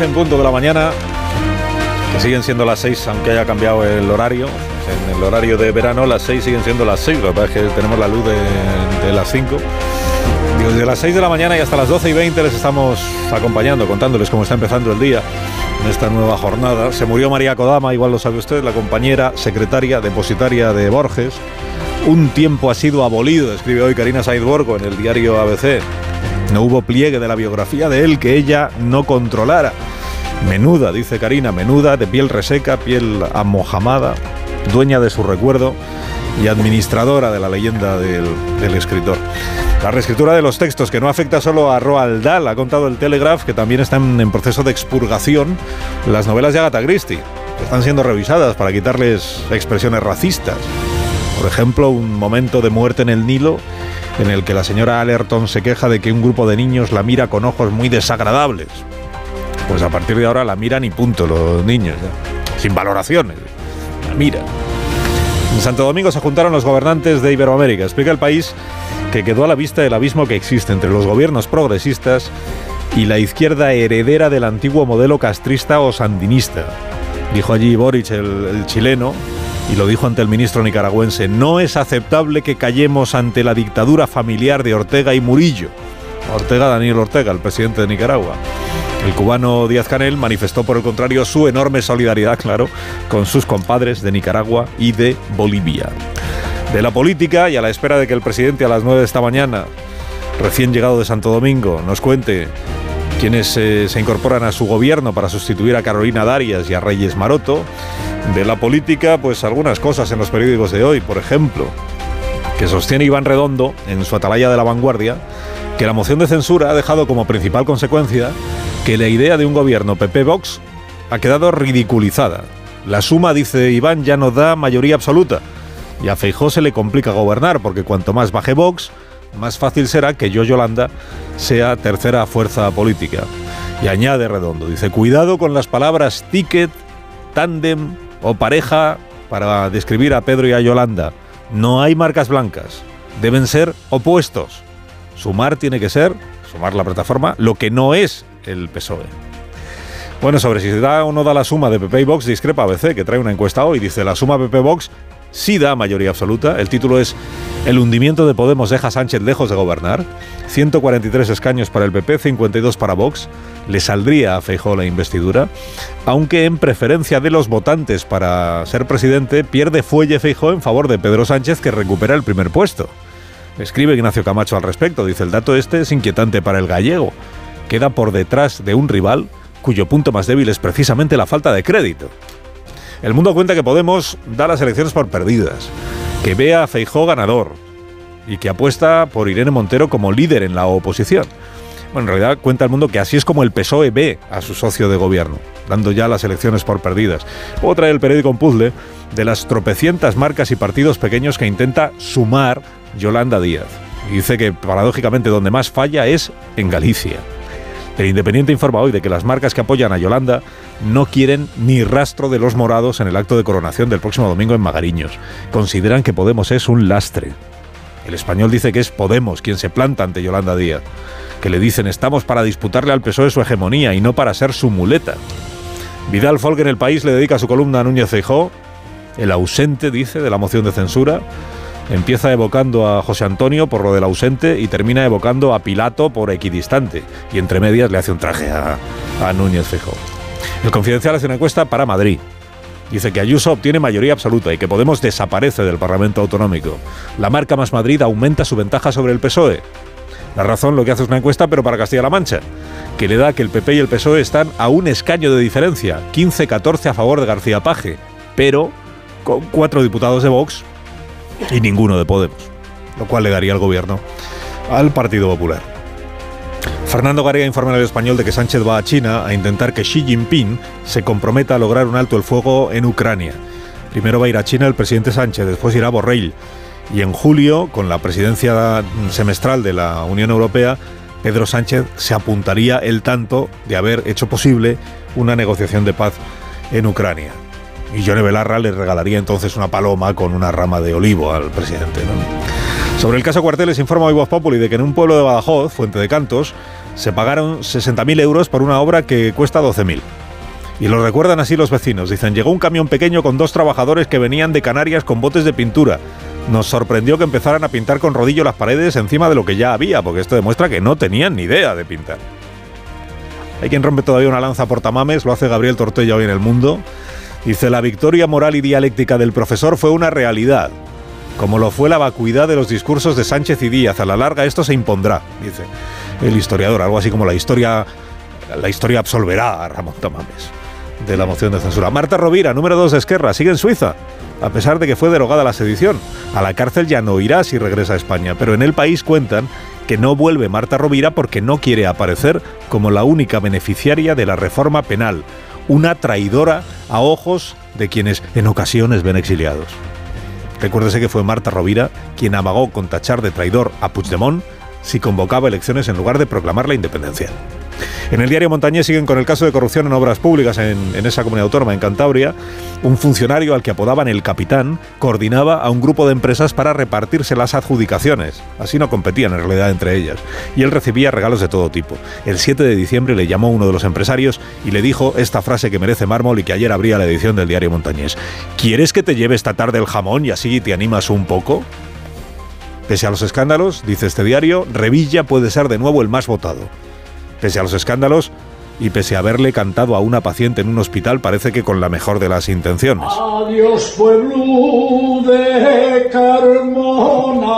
En punto de la mañana, que siguen siendo las seis aunque haya cambiado el horario, en el horario de verano las seis siguen siendo las seis, lo que pasa es que tenemos la luz de, de las cinco. Digo, desde las 6 de la mañana y hasta las 12 y 20 les estamos acompañando, contándoles cómo está empezando el día en esta nueva jornada. Se murió María Kodama, igual lo sabe usted, la compañera, secretaria, depositaria de Borges. Un tiempo ha sido abolido, escribe hoy Karina Said Borgo en el diario ABC. No hubo pliegue de la biografía de él que ella no controlara. Menuda, dice Karina, menuda, de piel reseca, piel amojamada, dueña de su recuerdo y administradora de la leyenda del, escritor. La reescritura de los textos, que no afecta solo a Roald Dahl, ha contado el Telegraph, que también están en proceso de expurgación las novelas de Agatha Christie, están siendo revisadas para quitarles expresiones racistas. Por ejemplo, un momento de muerte en el Nilo en el que la señora Allerton se queja de que un grupo de niños la mira con ojos muy desagradables. Pues a partir de ahora la miran y punto los niños, sin valoraciones. La miran. En Santo Domingo se juntaron los gobernantes de Iberoamérica. Explica el país que quedó a la vista del abismo que existe entre los gobiernos progresistas y la izquierda heredera del antiguo modelo castrista o sandinista. Dijo allí Boric, el, el, chileno, y lo dijo ante el ministro nicaragüense, no es aceptable que callemos ante la dictadura familiar de Ortega y Murillo. Ortega, Daniel Ortega, el presidente de Nicaragua. El cubano Díaz Canel manifestó por el contrario su enorme solidaridad, claro, con sus compadres de Nicaragua y de Bolivia de la política y a la espera de que el presidente a las 9 de esta mañana, recién llegado de Santo Domingo, nos cuente quiénes eh, se incorporan a su gobierno para sustituir a Carolina Darias y a Reyes Maroto. De la política, pues algunas cosas en los periódicos de hoy, por ejemplo, que sostiene Iván Redondo en su atalaya de la vanguardia, que la moción de censura ha dejado como principal consecuencia que la idea de un gobierno PP-Vox ha quedado ridiculizada. La suma, dice Iván, ya no da mayoría absoluta y a Feijó se le complica gobernar, porque cuanto más baje Vox, más fácil será que yo, Yolanda, sea tercera fuerza política. Y añade Redondo, dice, cuidado con las palabras ticket, tándem o pareja para describir a Pedro y a Yolanda. No hay marcas blancas, deben ser opuestos. Sumar tiene que ser, sumar la plataforma, lo que no es el PSOE. Bueno, sobre si se da o no da la suma de PP y Vox, discrepa ABC, que trae una encuesta hoy. Dice, la suma PP-Vox sí da mayoría absoluta. El título es El hundimiento de Podemos deja a Sánchez lejos de gobernar. 143 escaños para el PP, 52 para Vox. Le saldría a Feijóo la investidura. Aunque en preferencia de los votantes para ser presidente, pierde fuelle Feijóo en favor de Pedro Sánchez, que recupera el primer puesto. Escribe Ignacio Camacho al respecto. Dice, el dato este es inquietante para el gallego. Queda por detrás de un rival cuyo punto más débil es precisamente la falta de crédito. El mundo cuenta que Podemos da las elecciones por perdidas, que ve a Feijó ganador y que apuesta por Irene Montero como líder en la oposición. Bueno, en realidad cuenta el mundo que así es como el PSOE ve a su socio de gobierno, dando ya las elecciones por perdidas. Trae el periódico un puzzle de las tropecientas marcas y partidos pequeños que intenta sumar Yolanda Díaz. Dice que paradójicamente donde más falla es en Galicia. El Independiente informa hoy de que las marcas que apoyan a Yolanda no quieren ni rastro de los morados en el acto de coronación del próximo domingo en Magariños. Consideran que Podemos es un lastre. El español dice que es Podemos quien se planta ante Yolanda Díaz, que le dicen estamos para disputarle al PSOE su hegemonía y no para ser su muleta. Vidal Folk en el país le dedica su columna a Núñez Feijó, el ausente, dice, de la moción de censura, Empieza evocando a José Antonio por lo del ausente y termina evocando a Pilato por equidistante. Y entre medias le hace un traje a, a Núñez Feijóo. El Confidencial hace una encuesta para Madrid. Dice que Ayuso obtiene mayoría absoluta y que Podemos desaparece del Parlamento Autonómico. La marca Más Madrid aumenta su ventaja sobre el PSOE. La razón lo que hace es una encuesta, pero para Castilla-La Mancha, que le da que el PP y el PSOE están a un escaño de diferencia, 15-14 a favor de García Paje, pero con cuatro diputados de Vox y ninguno de Podemos, lo cual le daría al gobierno al Partido Popular. Fernando Garía informa el español de que Sánchez va a China a intentar que Xi Jinping se comprometa a lograr un alto el fuego en Ucrania. Primero va a ir a China el presidente Sánchez, después irá a Borrell. Y en julio, con la presidencia semestral de la Unión Europea, Pedro Sánchez se apuntaría el tanto de haber hecho posible una negociación de paz en Ucrania. Y Yone Belarra le regalaría entonces una paloma con una rama de olivo al presidente. Sobre el caso Cuarteles informa hoy Voz Populi de que en un pueblo de Badajoz, Fuente de Cantos, se pagaron 60.000 euros por una obra que cuesta 12.000. Y lo recuerdan así los vecinos. Dicen, llegó un camión pequeño con dos trabajadores que venían de Canarias con botes de pintura. Nos sorprendió que empezaran a pintar con rodillo las paredes encima de lo que ya había, porque esto demuestra que no tenían ni idea de pintar. Hay quien rompe todavía una lanza por tamames, lo hace Gabriel Tortella hoy en El Mundo. Dice, la victoria moral y dialéctica del profesor fue una realidad, como lo fue la vacuidad de los discursos de Sánchez y Díaz. A la larga esto se impondrá, dice el historiador, algo así como la historia, la historia absolverá a Ramón Tamames de la moción de censura. Marta Rovira, número 2 de Esquerra, sigue en Suiza, a pesar de que fue derogada la sedición. A la cárcel ya no irá si regresa a España, pero en el país cuentan que no vuelve Marta Rovira porque no quiere aparecer como la única beneficiaria de la reforma penal, una traidora a ojos de quienes en ocasiones ven exiliados. Recuérdese que fue Marta Rovira quien amagó con tachar de traidor a Puigdemont si convocaba elecciones en lugar de proclamar la independencia. En el diario Montañés siguen con el caso de corrupción en obras públicas en, esa comunidad autónoma, en Cantabria. Un funcionario al que apodaban el capitán coordinaba a un grupo de empresas para repartirse las adjudicaciones. Así no competían en realidad entre ellas. Y él recibía regalos de todo tipo. El 7 de diciembre le llamó uno de los empresarios y le dijo esta frase que merece mármol y que ayer abría la edición del diario Montañés. ¿Quieres que te lleve esta tarde el jamón y así te animas un poco? Pese a los escándalos, dice este diario, Revilla puede ser de nuevo el más votado. Pese a los escándalos y pese a haberle cantado a una paciente en un hospital, parece que con la mejor de las intenciones. Adiós, pueblo de Carmona,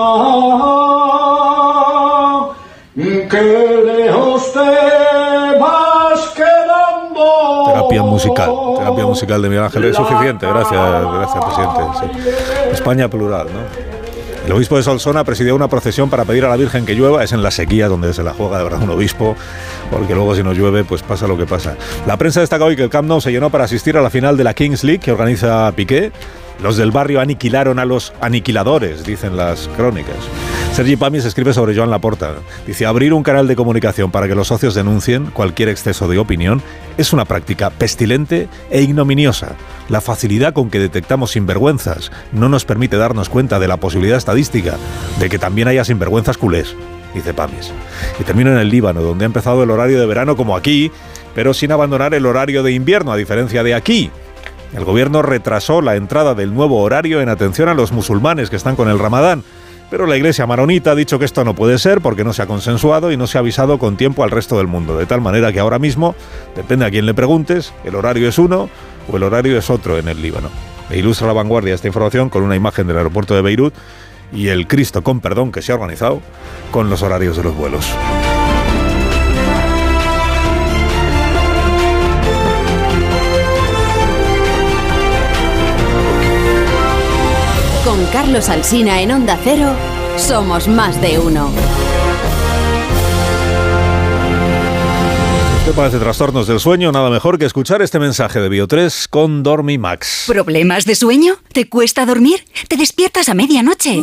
que lejos te vas quedando. Terapia musical, terapia musical de Miguel Ángel es suficiente, gracias, gracias presidente. España plural, ¿no? El obispo de Solsona presidió una procesión para pedir a la Virgen que llueva. Es en la sequía donde se la juega de verdad un obispo, porque luego si no llueve, pues pasa lo que pasa. La prensa destaca hoy que el Camp Nou se llenó para asistir a la final de la Kings League que organiza Piqué. Los del barrio aniquilaron a los aniquiladores, dicen las crónicas. Sergi Pamis escribe sobre Joan Laporta. Dice, abrir un canal de comunicación para que los socios denuncien cualquier exceso de opinión es una práctica pestilente e ignominiosa. La facilidad con que detectamos sinvergüenzas no nos permite darnos cuenta de la posibilidad estadística de que también haya sinvergüenzas culés, dice Pamis. Y termino en el Líbano, donde ha empezado el horario de verano como aquí, pero sin abandonar el horario de invierno, a diferencia de aquí. El gobierno retrasó la entrada del nuevo horario en atención a los musulmanes que están con el ramadán pero la Iglesia maronita ha dicho que esto no puede ser porque no se ha consensuado y no se ha avisado con tiempo al resto del mundo. De tal manera que ahora mismo, depende a quién le preguntes, el horario es uno o el horario es otro en el Líbano. E ilustra la vanguardia esta información con una imagen del aeropuerto de Beirut y el Cristo con perdón que se ha organizado con los horarios de los vuelos. Carlos Alsina en Onda Cero, somos más de uno. ¿Qué parece trastornos del sueño? Nada mejor que escuchar este mensaje de Bio3 con Dormimax. ¿Problemas de sueño? ¿Te cuesta dormir? ¿Te despiertas a medianoche?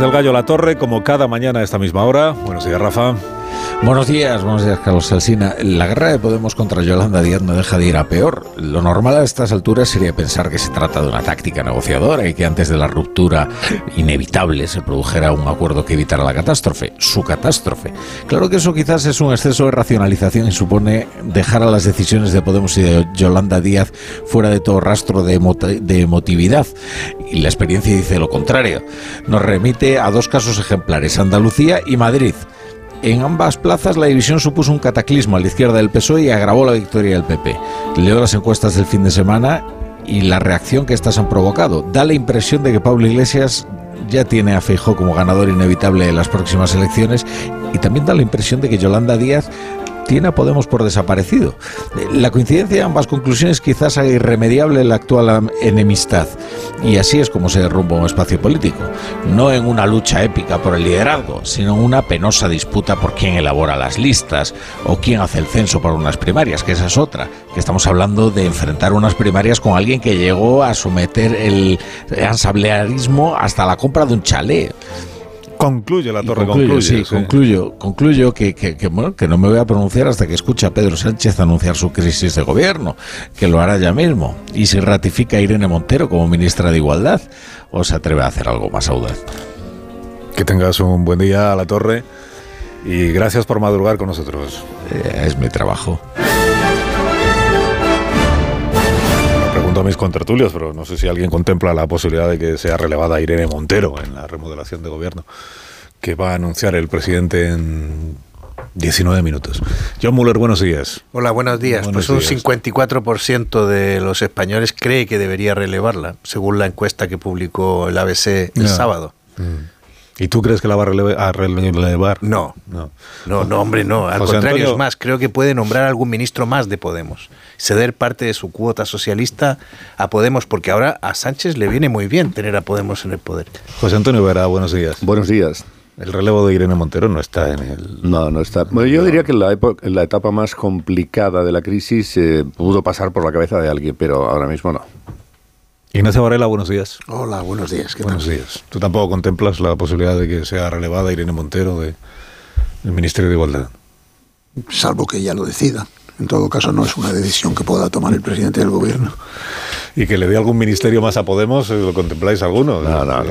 Es el gallo La Torre, como cada mañana a esta misma hora. Buenos días, Rafa. Buenos días, buenos días, Carlos Alsina. La guerra de Podemos contra Yolanda Díaz no deja de ir a peor. Lo normal a estas alturas sería pensar que se trata de una táctica negociadora y que antes de la ruptura inevitable se produjera un acuerdo que evitara la catástrofe, su catástrofe. Claro que eso quizás es un exceso de racionalización y supone dejar a las decisiones de Podemos y de Yolanda Díaz fuera de todo rastro de, de emotividad. Y la experiencia dice lo contrario. Nos remite a dos casos ejemplares, Andalucía y Madrid. En ambas plazas la división supuso un cataclismo a la izquierda del PSOE y agravó la victoria del PP. Leo las encuestas del fin de semana y la reacción que estas han provocado. Da la impresión de que Pablo Iglesias ya tiene a Feijóo como ganador inevitable de las próximas elecciones y también da la impresión de que Yolanda Díaz Podemos por desaparecido. La coincidencia de ambas conclusiones quizás haga irremediable la actual enemistad. Y así es como se derrumba un espacio político. No en una lucha épica por el liderazgo, sino en una penosa disputa por quién elabora las listas o quién hace el censo para unas primarias, que esa es otra. Que estamos hablando de enfrentar unas primarias con alguien que llegó a someter el ansamblearismo hasta la compra de un chalet. Concluye la torre, concluye, sí, concluyo, concluyo que, que, bueno, que no me voy a pronunciar hasta que escuche a Pedro Sánchez anunciar su crisis de gobierno, que lo hará ya mismo, y si ratifica a Irene Montero como ministra de Igualdad, o se atreve a hacer algo más audaz. Que tengas un buen día a la torre y gracias por madrugar con nosotros. Eh, es mi trabajo. A mis contertulios, pero no sé si alguien contempla la posibilidad de que sea relevada Irene Montero en la remodelación de gobierno que va a anunciar el presidente en 19 minutos. John Muller, buenos días. Hola, buenos días. pues un 54% de los españoles cree que debería relevarla, según la encuesta que publicó el ABC el sábado. Mm. ¿Y tú crees que la va a relevar? No, no, no, no hombre, no. Al contrario, es más, creo que puede nombrar algún ministro más de Podemos. Ceder parte de su cuota socialista a Podemos, porque ahora a Sánchez le viene muy bien tener a Podemos en el poder. José Antonio Vera, buenos días. Buenos días. El relevo de Irene Montero no está en el... No, no está. Bueno, yo diría que en la, en la etapa más complicada de la crisis eh, pudo pasar por la cabeza de alguien, pero ahora mismo no. Ignacio Varela, buenos días. Hola, buenos días. buenos días. ¿Tú tampoco contemplas la posibilidad de que sea relevada Irene Montero de, del Ministerio de Igualdad? Salvo que ella lo decida. En todo caso, no es una decisión que pueda tomar el presidente del gobierno. ¿Y que le dé algún ministerio más a Podemos? ¿Lo contempláis alguno? No, no,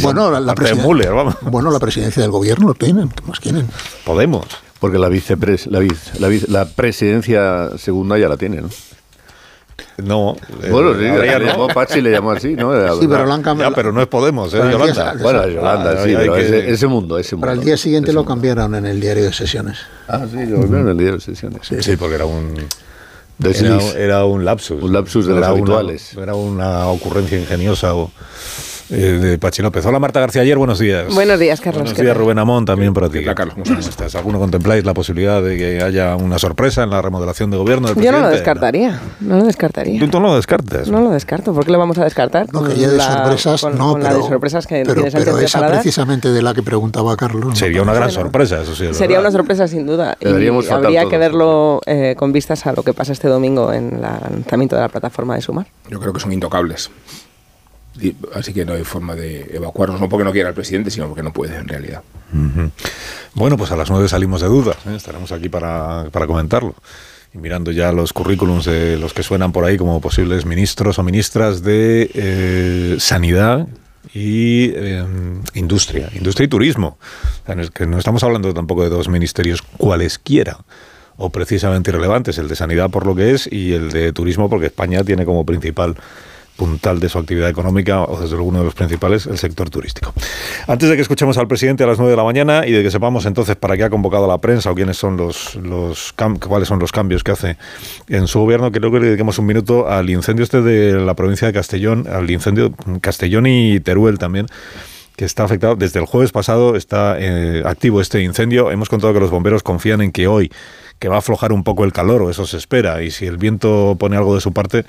bueno, la, bueno, la presidencia del gobierno lo tienen. ¿Qué más quieren? Podemos. Porque la, vicepres, la, la, la presidencia segunda ya la tiene, ¿no? No. Eh, bueno, sí, le llamó Pachi, le llamó así, ¿no? Sí, pero lo han cambiado. pero no es Podemos, es Yolanda. bueno, Yolanda, ah, sí, pero ese, mundo, ese mundo. Para el día siguiente lo cambiaron en el diario de sesiones. Ah, sí, lo cambiaron en el diario de sesiones. Sí, porque era un... Era, era, un lapsus. Un lapsus de los habituales. era una ocurrencia ingeniosa o eh, de Pachi López. Hola Marta García ayer, buenos días. Buenos días, Carlos. Buenos días, Rubén Amón, también para ti. Hola, Carlos. ¿Cómo estás? ¿Alguno contempláis la posibilidad de que haya una sorpresa en la remodelación de gobierno del Yo no lo descartaría, no, lo descartaría. ¿Tú no lo descartas? No lo descarto, ¿por qué lo vamos a descartar? No, que haya de sorpresas, no, pero, la de sorpresas que pero, pero esa precisamente de la que preguntaba Carlos. Sería una gran sorpresa, eso sí. Sería una sorpresa sin duda. Y habría que verlo eh, con vistas a lo que pasa este domingo en el lanzamiento de la plataforma de Sumar. Yo creo que son intocables así que no hay forma de evacuarnos, no porque no quiera el presidente, sino porque no puede en realidad. Bueno, pues a las nueve salimos de dudas, ¿eh? estaremos aquí para, para comentarlo. Y mirando ya los currículums de los que suenan por ahí como posibles ministros o ministras de eh, sanidad y em, industria, industria y turismo. que no estamos hablando tampoco de dos ministerios cualesquiera o precisamente irrelevantes, el de sanidad por lo que es y el de turismo porque España tiene como principal puntal de su actividad económica, o desde luego uno de los principales, el sector turístico. Antes de que escuchemos al presidente a las 9 de la mañana y de que sepamos entonces para qué ha convocado la prensa o quiénes son los, los cuáles son los cambios que hace en su gobierno, creo que le dediquemos un minuto al incendio este de la provincia de Castellón, al incendio Castellón y Teruel también que está afectado. Desde el jueves pasado está eh, activo este incendio. Hemos contado que los bomberos confían en que hoy, que va a aflojar un poco el calor, o eso se espera, y si el viento pone algo de su parte,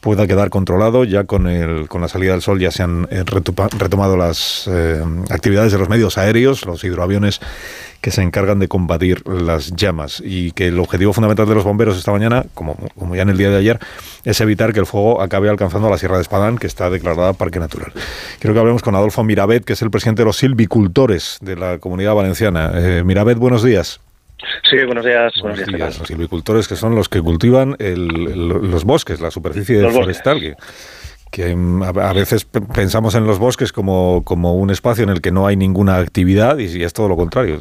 pueda quedar controlado. Ya con, el, con la salida del sol ya se han eh, retomado las eh, actividades de los medios aéreos, los hidroaviones que se encargan de combatir las llamas y que el objetivo fundamental de los bomberos esta mañana, como, como ya en el día de ayer, es evitar que el fuego acabe alcanzando la Sierra de Espadán, que está declarada Parque Natural. Quiero que hablemos con Adolfo Mirabet, que es el presidente de los silvicultores de la Comunidad Valenciana. Eh, Mirabet, buenos días. Sí, buenos días. Buenos, días. Los silvicultores que son los que cultivan los bosques, la superficie forestal. Que, a veces pensamos en los bosques como, como un espacio en el que no hay ninguna actividad y es todo lo contrario.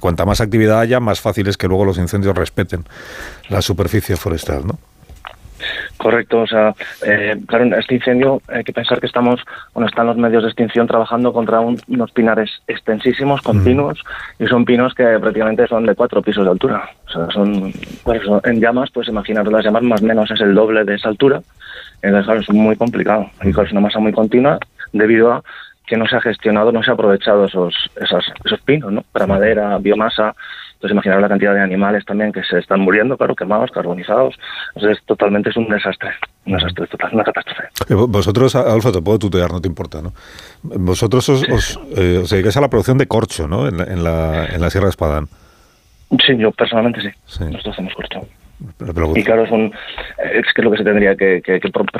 Cuanta más actividad haya, más fácil es que luego los incendios respeten la superficie forestal, ¿no? Correcto, o sea, eh, claro, este incendio hay que pensar que estamos, bueno, están los medios de extinción trabajando contra unos pinares extensísimos, continuos, y son pinos que prácticamente son de cuatro pisos de altura. O sea, son, pues, en llamas, pues imaginar las llamas más o menos es el doble de esa altura. Entonces, claro, es muy complicado. Y es una masa muy continua debido a que no se ha gestionado, no se ha aprovechado esos, esos, esos pinos, ¿no? Para madera, biomasa, entonces, imaginar la cantidad de animales también que se están muriendo, claro, quemados, carbonizados. Entonces, totalmente es un desastre, un desastre total, una catástrofe. Eh, vosotros, Alfa, te puedo tutear, no te importa, ¿no? Vosotros os, os, eh, dedicáis a la producción de corcho, ¿no? En la, en la, en la Sierra de Espadán. Sí, yo personalmente sí. sí. Nosotros hacemos corcho y claro, es, un, es que lo que se tendría que,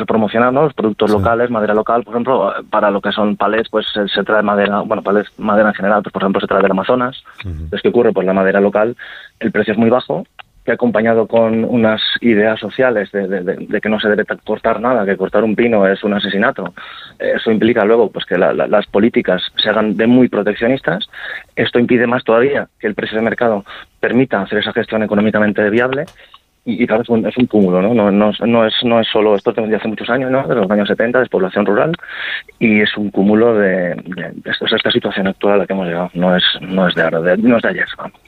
promocionar, ¿no? Los productos locales, madera local, por ejemplo, para lo que son palets, pues se, trae madera, bueno, palets, madera en general, pues por ejemplo se trae del Amazonas. Entonces, ¿qué ocurre? Pues la madera local, el precio es muy bajo, que acompañado con unas ideas sociales de, que no se debe cortar nada, que cortar un pino es un asesinato. Eso implica luego pues que las políticas se hagan de muy proteccionistas. Esto impide más todavía que el precio de mercado permita hacer esa gestión económicamente viable y, claro, es un, es un cúmulo, ¿no? No, no, no, es, no es solo, esto de hace muchos años, ¿no? De los años 70, de población rural, y es un cúmulo de, de, esta situación actual a la que hemos llegado. No es, no es de ahora, no es de ayer, vamos.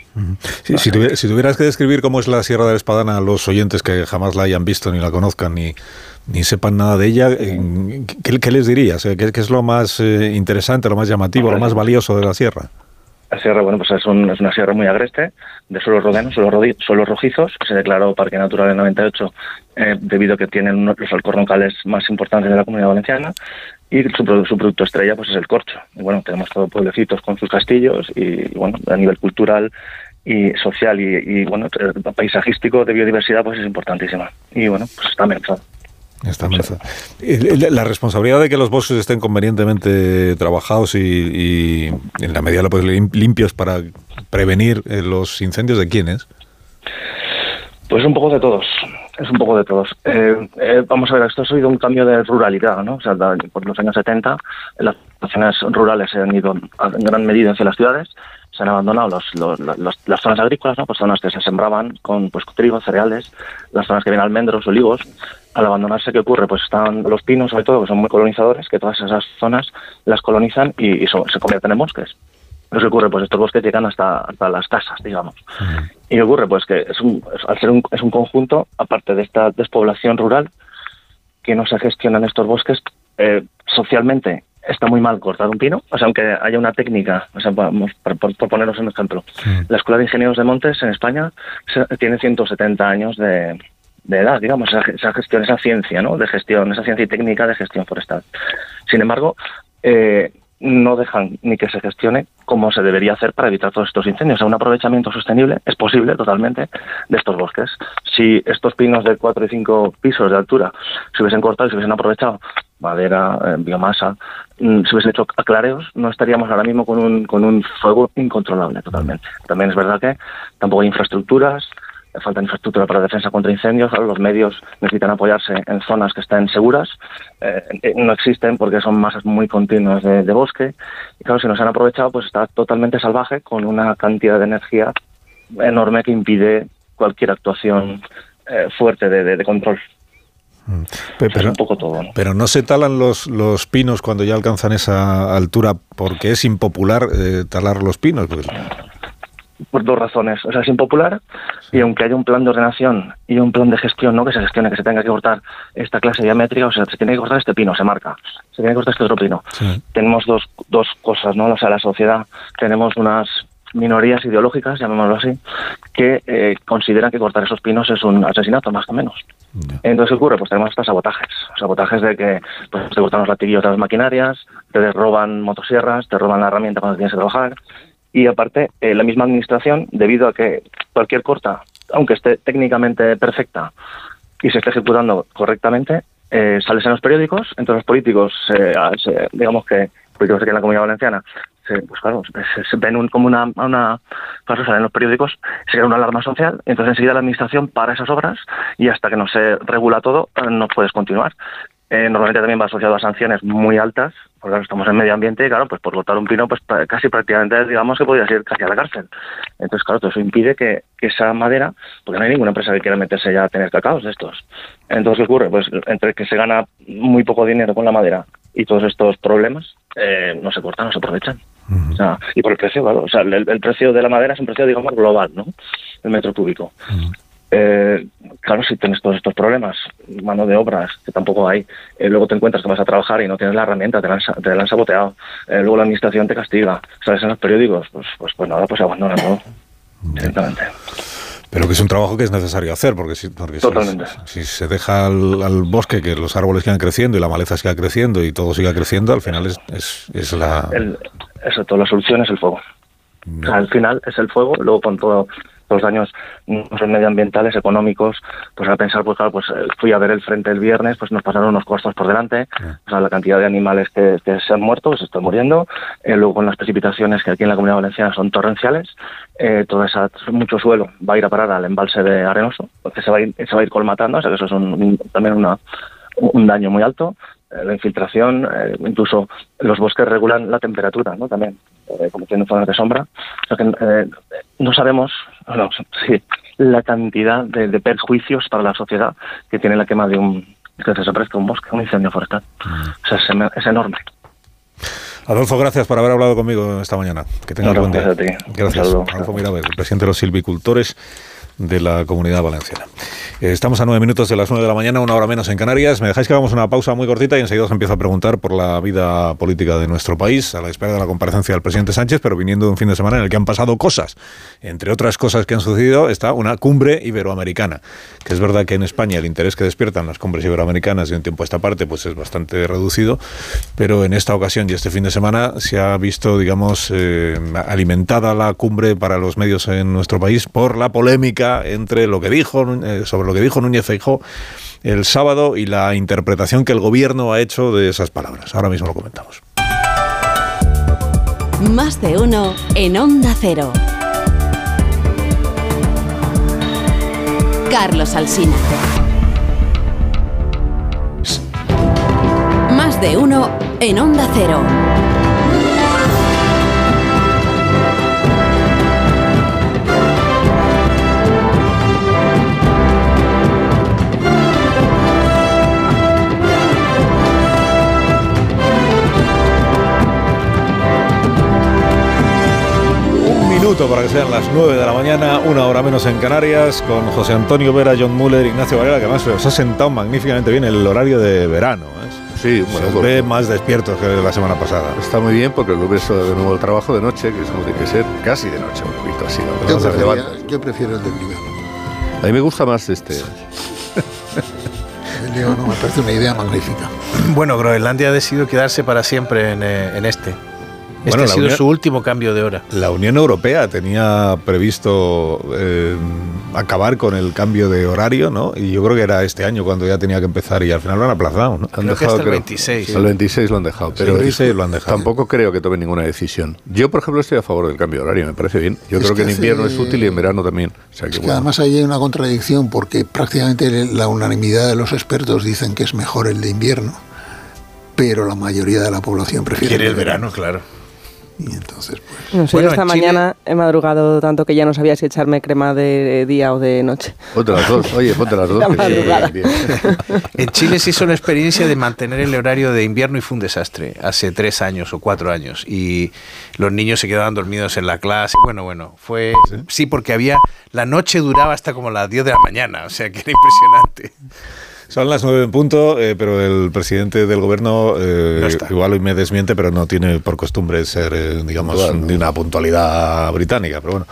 si, tuvieras que describir cómo es la Sierra de la Espadana a los oyentes que jamás la hayan visto, ni la conozcan, ni, ni sepan nada de ella, eh, ¿qué, les dirías? ¿Qué, ¿Qué, es lo más eh, interesante, lo más llamativo, lo más valioso de la sierra? La sierra, bueno, pues es, una sierra muy agreste, de suelos rodenos, suelos, rojizos, que se declaró Parque Natural en 98 eh, debido a que tienen los alcornocales más importantes de la comunidad valenciana y su, producto estrella pues es el corcho. Y bueno, tenemos todos pueblecitos con sus castillos y, bueno, a nivel cultural y social y, y bueno, paisajístico de biodiversidad pues es importantísima. Y bueno, pues está amenazado. La responsabilidad de que los bosques estén convenientemente trabajados y, en la medida lo limpios para prevenir eh, los incendios, ¿de quién es? Pues un poco de todos, es un poco de todos. Eh, eh, vamos a ver, esto ha sido un cambio de ruralidad, ¿no? O sea, por los años 70 las poblaciones rurales se han ido en gran medida hacia las ciudades, se han abandonado los, las zonas agrícolas, ¿no? Pues zonas que se sembraban con pues trigo, cereales, las zonas que vienen almendros, olivos, al abandonarse, ¿qué ocurre? Pues están los pinos, sobre todo, que son muy colonizadores, que todas esas zonas las colonizan y, se convierten en bosques. ¿Qué ocurre? Pues estos bosques llegan hasta, hasta las casas, digamos. ¿Y qué ocurre? Pues que es un, al ser un, es un conjunto, aparte de esta despoblación rural, que no se gestionan estos bosques, eh, socialmente está muy mal cortar un pino, o sea, aunque haya una técnica, o sea, vamos, por, por, ponernos un ejemplo, la Escuela de Ingenieros de Montes en España tiene 170 años de, de edad, digamos, esa, gestión, esa ciencia, ¿no? De gestión, esa ciencia y técnica de gestión forestal. Sin embargo, eh, no dejan ni que se gestione como se debería hacer para evitar todos estos incendios. O sea, un aprovechamiento sostenible es posible totalmente de estos bosques. Si estos pinos de cuatro y cinco pisos de altura se hubiesen cortado y se hubiesen aprovechado madera, eh, biomasa, mm, se hubiesen hecho aclareos, no estaríamos ahora mismo con un, con un fuego incontrolable totalmente. También es verdad que tampoco hay infraestructuras, falta infraestructura para defensa contra incendios, los medios necesitan apoyarse en zonas que estén seguras, eh, eh, no existen porque son masas muy continuas de, bosque, y claro, si no se han aprovechado, pues está totalmente salvaje con una cantidad de energía enorme que impide cualquier actuación eh, fuerte de, control. Mm. Pero, un poco todo, ¿no? pero no se talan los, los pinos cuando ya alcanzan esa altura porque es impopular talar los pinos. Porque por dos razones. O sea, es impopular y aunque haya un plan de ordenación y un plan de gestión, ¿no? Que se gestione, que se tenga que cortar esta clase diamétrica, o sea, se tiene que cortar este pino, se marca. Se tiene que cortar este otro pino. Tenemos dos, dos cosas, ¿no? O sea, la sociedad, tenemos unas minorías ideológicas, llamémoslo así, que eh, consideran que cortar esos pinos es un asesinato, más o menos. Entonces, ¿qué ocurre? Pues tenemos estos sabotajes. Sabotajes de que pues, te cortan los latiguillos de las maquinarias, te roban motosierras, te roban la herramienta cuando tienes que trabajar, y aparte eh, la misma administración, debido a que cualquier corta, aunque esté técnicamente perfecta y se esté ejecutando correctamente, eh, sales en los periódicos, entre los políticos, digamos que políticos aquí en la Comunidad Valenciana, pues claro, se, ven como una, una en los periódicos, se crea una alarma social, entonces enseguida la administración para esas obras y hasta que no se regula todo eh, no puedes continuar. Eh, normalmente también va asociado a sanciones muy altas, porque estamos en medio ambiente y claro, pues por botar un pino, pues casi prácticamente digamos que podría ir casi a la cárcel. Entonces, claro, todo eso impide que, esa madera, porque no hay ninguna empresa que quiera meterse ya a tener cacaos de estos. Entonces, ¿qué ocurre? Pues entre que se gana muy poco dinero con la madera y todos estos problemas, eh, no se cortan, no se aprovechan y por el precio, claro. O sea, el, precio de la madera es un precio, digamos, global, ¿no? El metro cúbico. Eh, claro, si tienes todos estos problemas, mano de obras, que tampoco hay, eh, luego te encuentras que vas a trabajar y no tienes la herramienta, te la han, te la han saboteado, eh, luego la administración te castiga, sabes en los periódicos, pues, pues, pues nada, pues abandona todo, directamente. Pero que es un trabajo que es necesario hacer, porque si, porque si, se deja al, bosque que los árboles sigan creciendo y la maleza siga creciendo y todo siga creciendo, al final es, es, es la... El, exacto, la solución es el fuego. al final es el fuego, luego con todo los daños medioambientales, económicos, pues a pensar, pues claro, pues eh, fui a ver el frente el viernes, pues nos pasaron unos costos por delante, o sea, la cantidad de animales que, se han muerto, se están muriendo, eh, luego con las precipitaciones que aquí en la Comunidad Valenciana son torrenciales, eh, todo esa, mucho suelo va a ir a parar al embalse de Arenoso, porque se va a ir, se va a ir colmatando, o sea que eso es un, también una, un daño muy alto, la infiltración, incluso los bosques regulan la temperatura, ¿no? También, como tienen zonas de sombra. O sea que no sabemos no, sí, la cantidad de, perjuicios para la sociedad que tiene la quema de un que se desaparezca un bosque, un incendio forestal. O sea, es, enorme. Adolfo, gracias por haber hablado conmigo esta mañana. Que tengas buen día. Gracias. Adolfo Miraber, el presidente de los silvicultores de la comunidad valenciana. Eh, estamos a nueve minutos de las nueve de la mañana, una hora menos en Canarias. Me dejáis que hagamos una pausa muy cortita y enseguida os empiezo a preguntar por la vida política de nuestro país, a la espera de la comparecencia del presidente Sánchez, pero viniendo de un fin de semana en el que han pasado cosas. Entre otras cosas que han sucedido está una cumbre iberoamericana, que es verdad que en España el interés que despiertan las cumbres iberoamericanas de un tiempo a esta parte pues es bastante reducido, pero en esta ocasión y este fin de semana se ha visto, digamos, eh, alimentada la cumbre para los medios en nuestro país por la polémica entre lo que dijo eh, sobre lo que dijo Núñez Feijóo el sábado y la interpretación que el gobierno ha hecho de esas palabras. Ahora mismo lo comentamos. Más de uno en Onda Cero. Carlos Alsina. Más de uno en Onda Cero. Para que sean las 9 de la mañana, una hora menos en Canarias, con José Antonio Vera, John Muller, Ignacio Varela, que además os ha sentado magníficamente bien el horario de verano. ¿eh? Sí, bueno, se ve más despiertos que la semana pasada. Está muy bien porque luego ves de nuevo el trabajo de noche, que es como tiene que ser, casi de noche, un poquito así. Yo, prefiero el del invierno. A mí me gusta más este. el me parece una idea magnífica. Bueno, Groenlandia ha decidido quedarse para siempre en, eh, en este. Este ha sido su último cambio de hora. La Unión Europea tenía previsto eh, acabar con el cambio de horario, ¿no? Y yo creo que era este año cuando ya tenía que empezar y al final lo han aplazado, ¿no? Han dejado, el 26. El 26 lo han dejado, pero el lo han dejado. tampoco creo que tomen ninguna decisión. Yo, por ejemplo, estoy a favor del cambio de horario, me parece bien. Yo creo que, en invierno es útil y en verano también. es que además hay una contradicción porque prácticamente la unanimidad de los expertos dicen que es mejor el de invierno, pero la mayoría de la población prefiere el verano, claro. Y entonces, pues. bueno, esta mañana he madrugado tanto que ya no sabía si echarme crema de día o de noche. Ponte las dos, oye, ponte las dos. en Chile se hizo una experiencia de mantener el horario de invierno y fue un desastre, hace tres años o cuatro años. Y los niños se quedaban dormidos en la clase. Bueno, bueno, fue. Sí, porque había. La noche duraba hasta como las 10 de la mañana, o sea que era impresionante. Son las nueve en punto, eh, pero el presidente del gobierno eh, igual hoy me desmiente, pero no tiene por costumbre ser, eh, digamos, de una puntualidad británica. Pero bueno,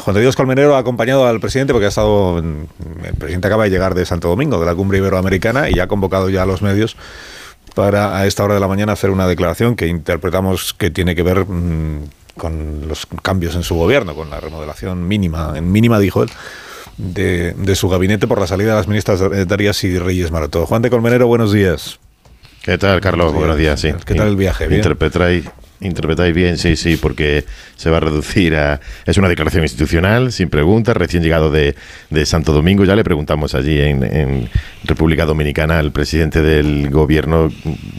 Juan de Dios Colmenero ha acompañado al presidente porque ha estado, el presidente acaba de llegar de Santo Domingo, de la cumbre iberoamericana, y ha convocado ya a los medios para a esta hora de la mañana hacer una declaración que interpretamos que tiene que ver mm, con los cambios en su gobierno, con la remodelación mínima, en mínima dijo él, de, su gabinete por la salida de las ministras Darias y Reyes Maroto. Juan de Colmenero, buenos días. ¿Qué tal, Carlos? Buenos días, sí. ¿Qué tal el viaje? Interpretáis, Interpretáis bien, sí, sí, porque se va a reducir a... Es una declaración institucional, sin preguntas, recién llegado de, Santo Domingo. Ya le preguntamos allí en, República Dominicana al presidente del gobierno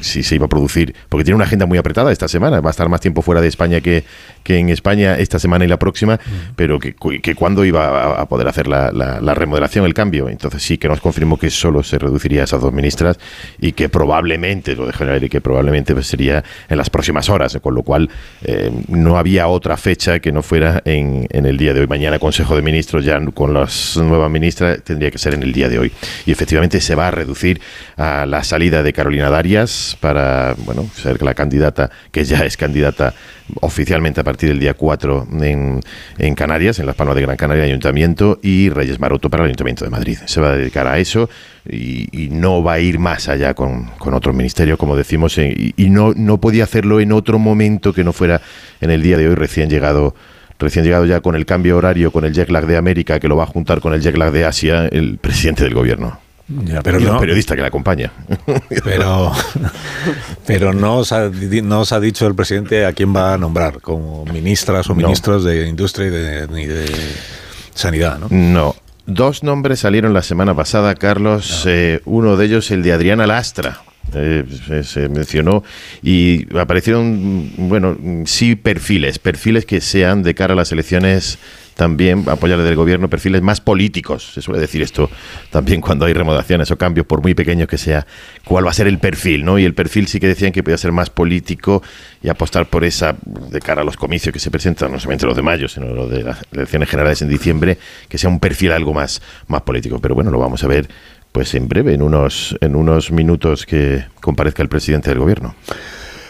si se iba a producir, porque tiene una agenda muy apretada esta semana, va a estar más tiempo fuera de España que, que en España esta semana y la próxima, pero que, que cuándo iba a, poder hacer la, la, remodelación, el cambio. Entonces sí que nos confirmó que solo se reduciría a esas dos ministras y que probablemente, lo dejo en y que probablemente sería en las próximas horas, con lo cual eh, no había otra fecha que no fuera en, en, el día de hoy. Mañana Consejo de Ministros ya con las nuevas ministras tendría que ser en el día de hoy. Y efectivamente se va a reducir a la salida de Carolina Darias para, bueno, ser la candidata, que ya es candidata oficialmente a partir del día 4 en, en Canarias, en Las Palmas de Gran Canaria Ayuntamiento, y Reyes Maroto para el Ayuntamiento de Madrid. Se va a dedicar a eso y, no va a ir más allá con, con otro ministerio, como decimos, y, no, no podía hacerlo en otro momento que no fuera en el día de hoy recién llegado recién llegado ya con el cambio horario, con el jet lag de América, que lo va a juntar con el jet lag de Asia, el presidente del gobierno pero no, el periodista que le acompaña. Pero, pero no, os ha, no os ha dicho el presidente a quién va a nombrar como ministras o ministros de Industria y de, de Sanidad, ¿no? No. Dos nombres salieron la semana pasada, Carlos. Eh, uno de ellos, el de Adriana Lastra. Eh, se, mencionó y aparecieron, bueno, sí perfiles, perfiles que sean de cara a las elecciones también apoyar del gobierno perfiles más políticos. Se suele decir esto también cuando hay remodelaciones o cambios, por muy pequeños que sea, cuál va a ser el perfil, ¿no? Y el perfil sí que decían que podía ser más político y apostar por esa, de cara a los comicios que se presentan, no solamente los de mayo, sino los de las elecciones generales en diciembre, que sea un perfil algo más, más político. Pero bueno, lo vamos a ver pues en breve, en unos, en unos minutos que comparezca el presidente del gobierno.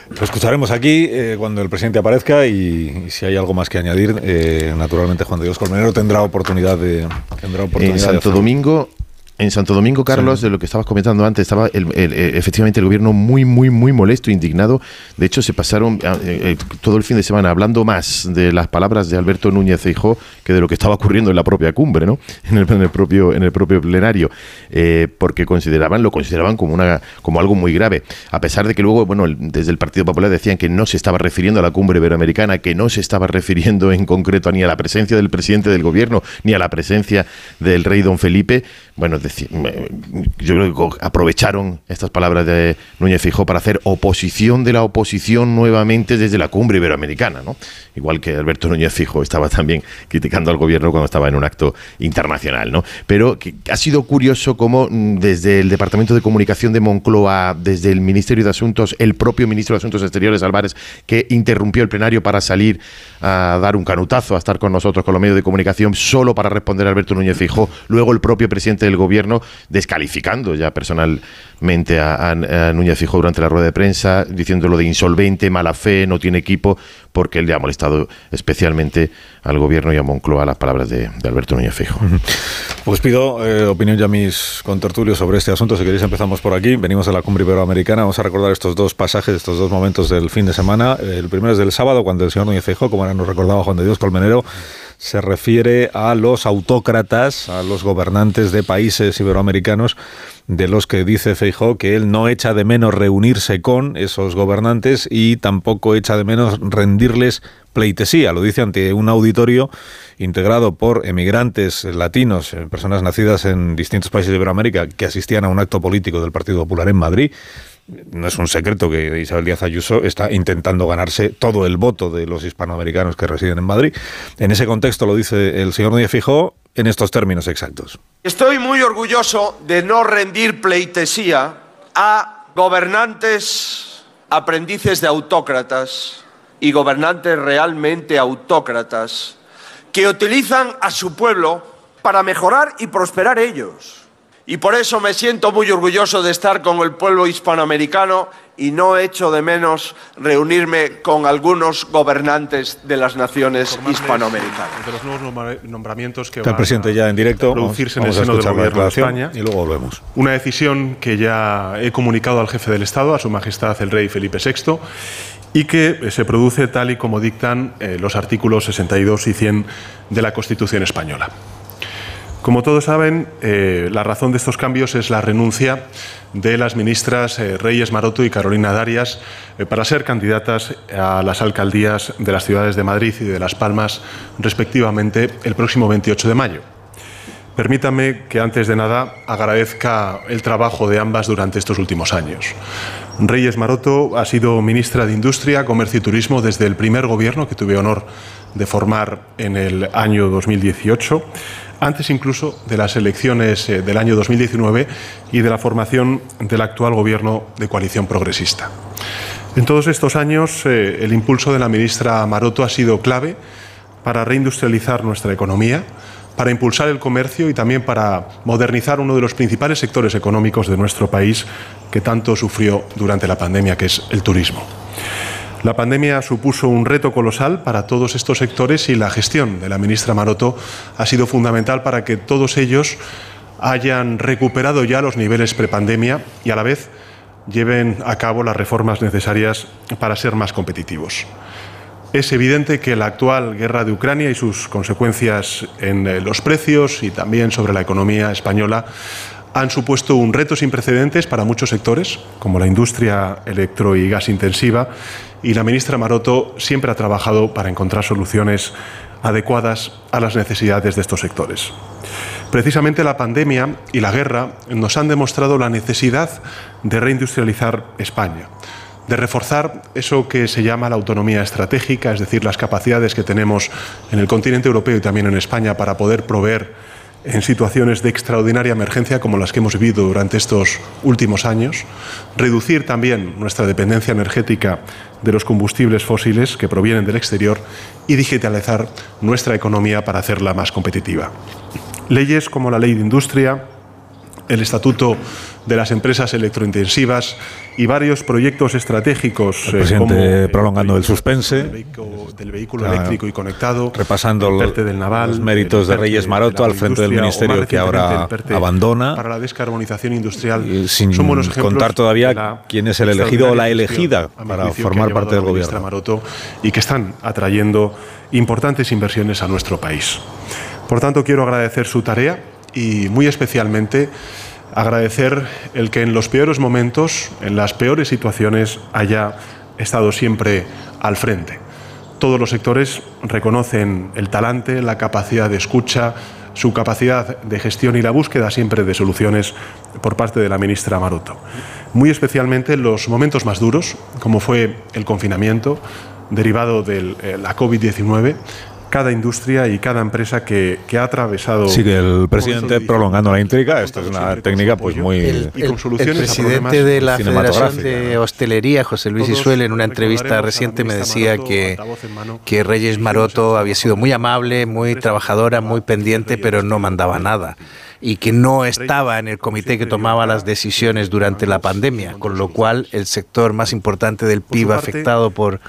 Lo escucharemos aquí eh, cuando el presidente aparezca y, si hay algo más que añadir, eh, naturalmente Juan de Dios Colmenero tendrá oportunidad de... Tendrá oportunidad en Santo Domingo en Santo Domingo, Carlos, de lo que estabas comentando antes, estaba eh, efectivamente el gobierno muy, muy, muy molesto, indignado. De hecho, se pasaron ah, eh, eh, todo el fin de semana hablando más de las palabras de Alberto Núñez Feijó que de lo que estaba ocurriendo en la propia cumbre, ¿no? En el, propio, en el propio plenario, porque consideraban, lo consideraban como una, como algo muy grave. A pesar de que luego, bueno, desde el Partido Popular decían que no se estaba refiriendo a la cumbre iberoamericana, que no se estaba refiriendo en concreto ni a la presencia del presidente del gobierno, ni a la presencia del rey don Felipe. Bueno, yo creo que aprovecharon estas palabras de Núñez Fijó para hacer oposición de la oposición nuevamente desde la cumbre iberoamericana, ¿no? Igual que Alberto Núñez Fijo estaba también criticando al gobierno cuando estaba en un acto internacional, ¿no? Pero que ha sido curioso cómo mm, desde el Departamento de Comunicación de Moncloa, desde el Ministerio de Asuntos, el propio ministro de Asuntos Exteriores, Álvarez, que interrumpió el plenario para salir a dar un canutazo, a estar con nosotros, con los medios de comunicación, solo para responder a Alberto Núñez Fijó, luego el propio presidente del gobierno descalificando ya personalmente a, Núñez Fijó durante la rueda de prensa, diciéndolo de insolvente, mala fe, no tiene equipo, porque él le ha molestado especialmente al gobierno y a Moncloa las palabras de, Alberto Núñez Fijo. Pues pido eh, opinión ya mis contertulios sobre este asunto. Si queréis empezamos por aquí. Venimos de la cumbre iberoamericana. Vamos a recordar estos dos pasajes, estos dos momentos del fin de semana. El primero es del sábado, cuando el señor Núñez Fijo, como ahora nos recordaba Juan de Dios Colmenero, se refiere a los autócratas, a los gobernantes de países iberoamericanos de los que dice Feijó que él no echa de menos reunirse con esos gobernantes y tampoco echa de menos rendirles pleitesía. Lo dice ante un auditorio integrado por emigrantes latinos, eh, personas nacidas en distintos países de Iberoamérica que asistían a un acto político del Partido Popular en Madrid no es un secreto que Isabel Díaz Ayuso está intentando ganarse todo el voto de los hispanoamericanos que residen en Madrid. En ese contexto lo dice el señor Núñez Fijó en estos términos exactos. Estoy muy orgulloso de no rendir pleitesía a gobernantes aprendices de autócratas y gobernantes realmente autócratas que utilizan a su pueblo para mejorar y prosperar ellos y por eso me siento muy orgulloso de estar con el pueblo hispanoamericano y no echo de menos reunirme con algunos gobernantes de las naciones hispanoamericanas. De los nuevos nombramientos que Está el presidente ya en directo. producirse en el seno del gobierno de España. Y luego volvemos. Una decisión que ya he comunicado al jefe del Estado, a su majestad el rey Felipe VI, y que se produce tal y como dictan eh, los artículos 62 y 100 de la Constitución española. Como todos saben, eh, la razón de estos cambios es la renuncia de las ministras eh, Reyes Maroto y Carolina Darias eh, para ser candidatas a las alcaldías de las ciudades de Madrid y de Las Palmas, respectivamente, el próximo 28 de mayo. Permítame que antes de nada agradezca el trabajo de ambas durante estos últimos años. Reyes Maroto ha sido ministra de Industria, Comercio y Turismo desde el primer gobierno que tuve honor de formar en el año 2018 antes incluso de las elecciones eh, del año 2019 y de la formación del actual gobierno de coalición progresista. En todos estos años, eh, el impulso de la ministra Maroto ha sido clave para reindustrializar nuestra economía, para impulsar el comercio y también para modernizar uno de los principales sectores económicos de nuestro país que tanto sufrió durante la pandemia, que es el turismo. La pandemia supuso un reto colosal para todos estos sectores y la gestión de la ministra Maroto ha sido fundamental para que todos ellos hayan recuperado ya los niveles prepandemia y a la vez lleven a cabo las reformas necesarias para ser más competitivos. Es evidente que la actual guerra de Ucrania y sus consecuencias en eh, los precios y también sobre la economía española han supuesto un reto sin precedentes para muchos sectores, como la industria electro y gas intensiva, y la ministra Maroto siempre ha trabajado para encontrar soluciones adecuadas a las necesidades de estos sectores. Precisamente la pandemia y la guerra nos han demostrado la necesidad de reindustrializar España, de reforzar eso que se llama la autonomía estratégica, es decir, las capacidades que tenemos en el continente europeo y también en España para poder proveer en situaciones de extraordinaria emergencia como las que hemos vivido durante estos últimos años, reducir también nuestra dependencia energética de los combustibles fósiles que provienen del exterior y digitalizar nuestra economía para hacerla más competitiva. Leyes como la Ley de Industria, el Estatuto de las Empresas Electrointensivas y varios proyectos estratégicos. El eh, presidente prolongando el suspense. Del vehículo, eléctrico y conectado. Repasando del naval, los méritos de Reyes Maroto al frente del ministerio que ahora abandona. Para la descarbonización industrial. sin contar todavía quién es el elegido o la elegida para formar parte del gobierno. Maroto y que están atrayendo importantes inversiones a nuestro país. Por tanto, quiero agradecer su tarea y muy especialmente agradecer el que en los peores momentos, en las peores situaciones, haya estado siempre al frente. Todos los sectores reconocen el talante, la capacidad de escucha, su capacidad de gestión y la búsqueda siempre de soluciones por parte de la ministra Maroto. Muy especialmente en los momentos más duros, como fue el confinamiento derivado de eh, la COVID-19, cada industria y cada empresa que, ha atravesado. Sigue el presidente prolongando la intriga. Esto es una técnica pues muy. El, presidente de la Federación de Hostelería, José Luis Isuel, en una entrevista reciente me decía que, que Reyes Maroto había sido muy amable, muy trabajadora, muy pendiente, pero no mandaba nada y que no estaba en el comité que tomaba las decisiones durante la pandemia, con lo cual el sector más importante del PIB afectado por,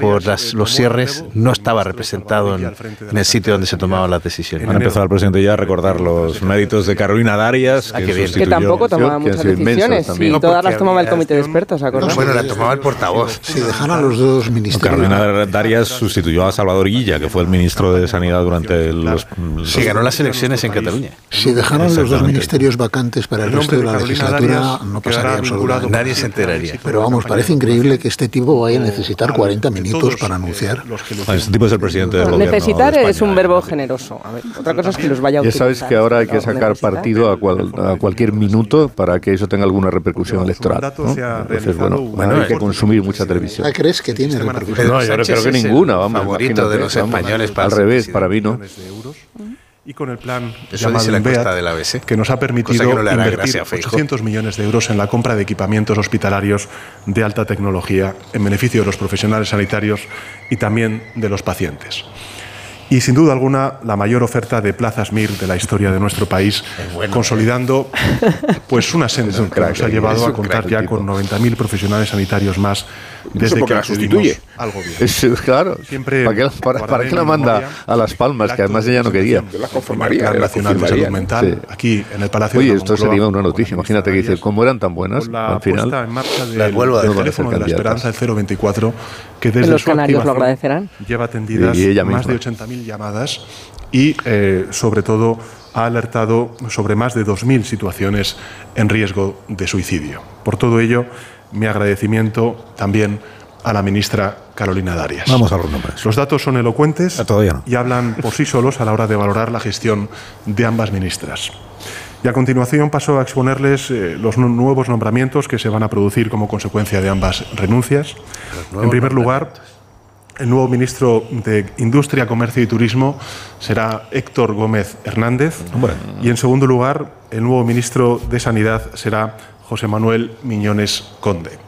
por los cierres no estaba representado en, el sitio donde se tomaban las decisiones. Ha empezado el presidente ya a recordar los méritos de Carolina Darias, ah, que, tampoco tomaba muchas decisiones, y todas las tomaba el comité de expertos, bueno, la tomaba el portavoz. Si dejan a los dos ministros. Carolina Darias sustituyó a Salvador Guilla, que fue el ministro de Sanidad durante los... Sí, ganó las elecciones en Cataluña. Si dejaron los dos ministerios vacantes para el resto de la legislatura, no pasaría absolutamente Nadie se enteraría. Pero vamos, parece increíble que este tipo vaya a necesitar 40 minutos para anunciar. Este tipo es el presidente del gobierno. Necesitar es un verbo generoso. otra cosa es que los vaya a utilizar. Ya sabes que ahora hay que sacar partido a, cualquier minuto para que eso tenga alguna repercusión electoral. Entonces, bueno, hay que consumir mucha televisión. ¿Crees que tiene repercusión? No, yo creo que ninguna. Vamos, favorito de los españoles. Al revés, para mí no y con el plan Eso llamado la ABC, que nos ha permitido invertir 800 millones de euros en la compra de equipamientos hospitalarios de alta tecnología en beneficio de los profesionales sanitarios y también de los pacientes y sin duda alguna la mayor oferta de plazas MIR de la historia de nuestro país, consolidando pues una senda que nos ha llevado a contar ya con 90.000 profesionales sanitarios más desde que la sustituye al gobierno. claro. Siempre ¿Para, qué la manda a Las Palmas, que además ella no quería? La conformaría. La Nacional de Salud Mental, aquí en el Palacio Oye, esto sería una noticia. Imagínate que dice, ¿cómo eran tan buenas? al final, en marcha del teléfono de la esperanza, el 024, que desde los canarios lo agradecerán. lleva atendidas más de 80.000 llamadas y, eh, sobre todo, ha alertado sobre más de 2.000 situaciones en riesgo de suicidio. Por todo ello, mi agradecimiento también a la ministra Carolina Darias. Vamos a los nombres. Los datos son elocuentes ah, y hablan por sí solos a la hora de valorar la gestión de ambas ministras. Y a continuación paso a exponerles eh, los nuevos nombramientos que se van a producir como consecuencia de ambas renuncias. En primer lugar, el nuevo ministro de Industria, Comercio y Turismo será Héctor Gómez Hernández. Y en segundo lugar, el nuevo ministro de Sanidad será José Manuel Miñones Conde.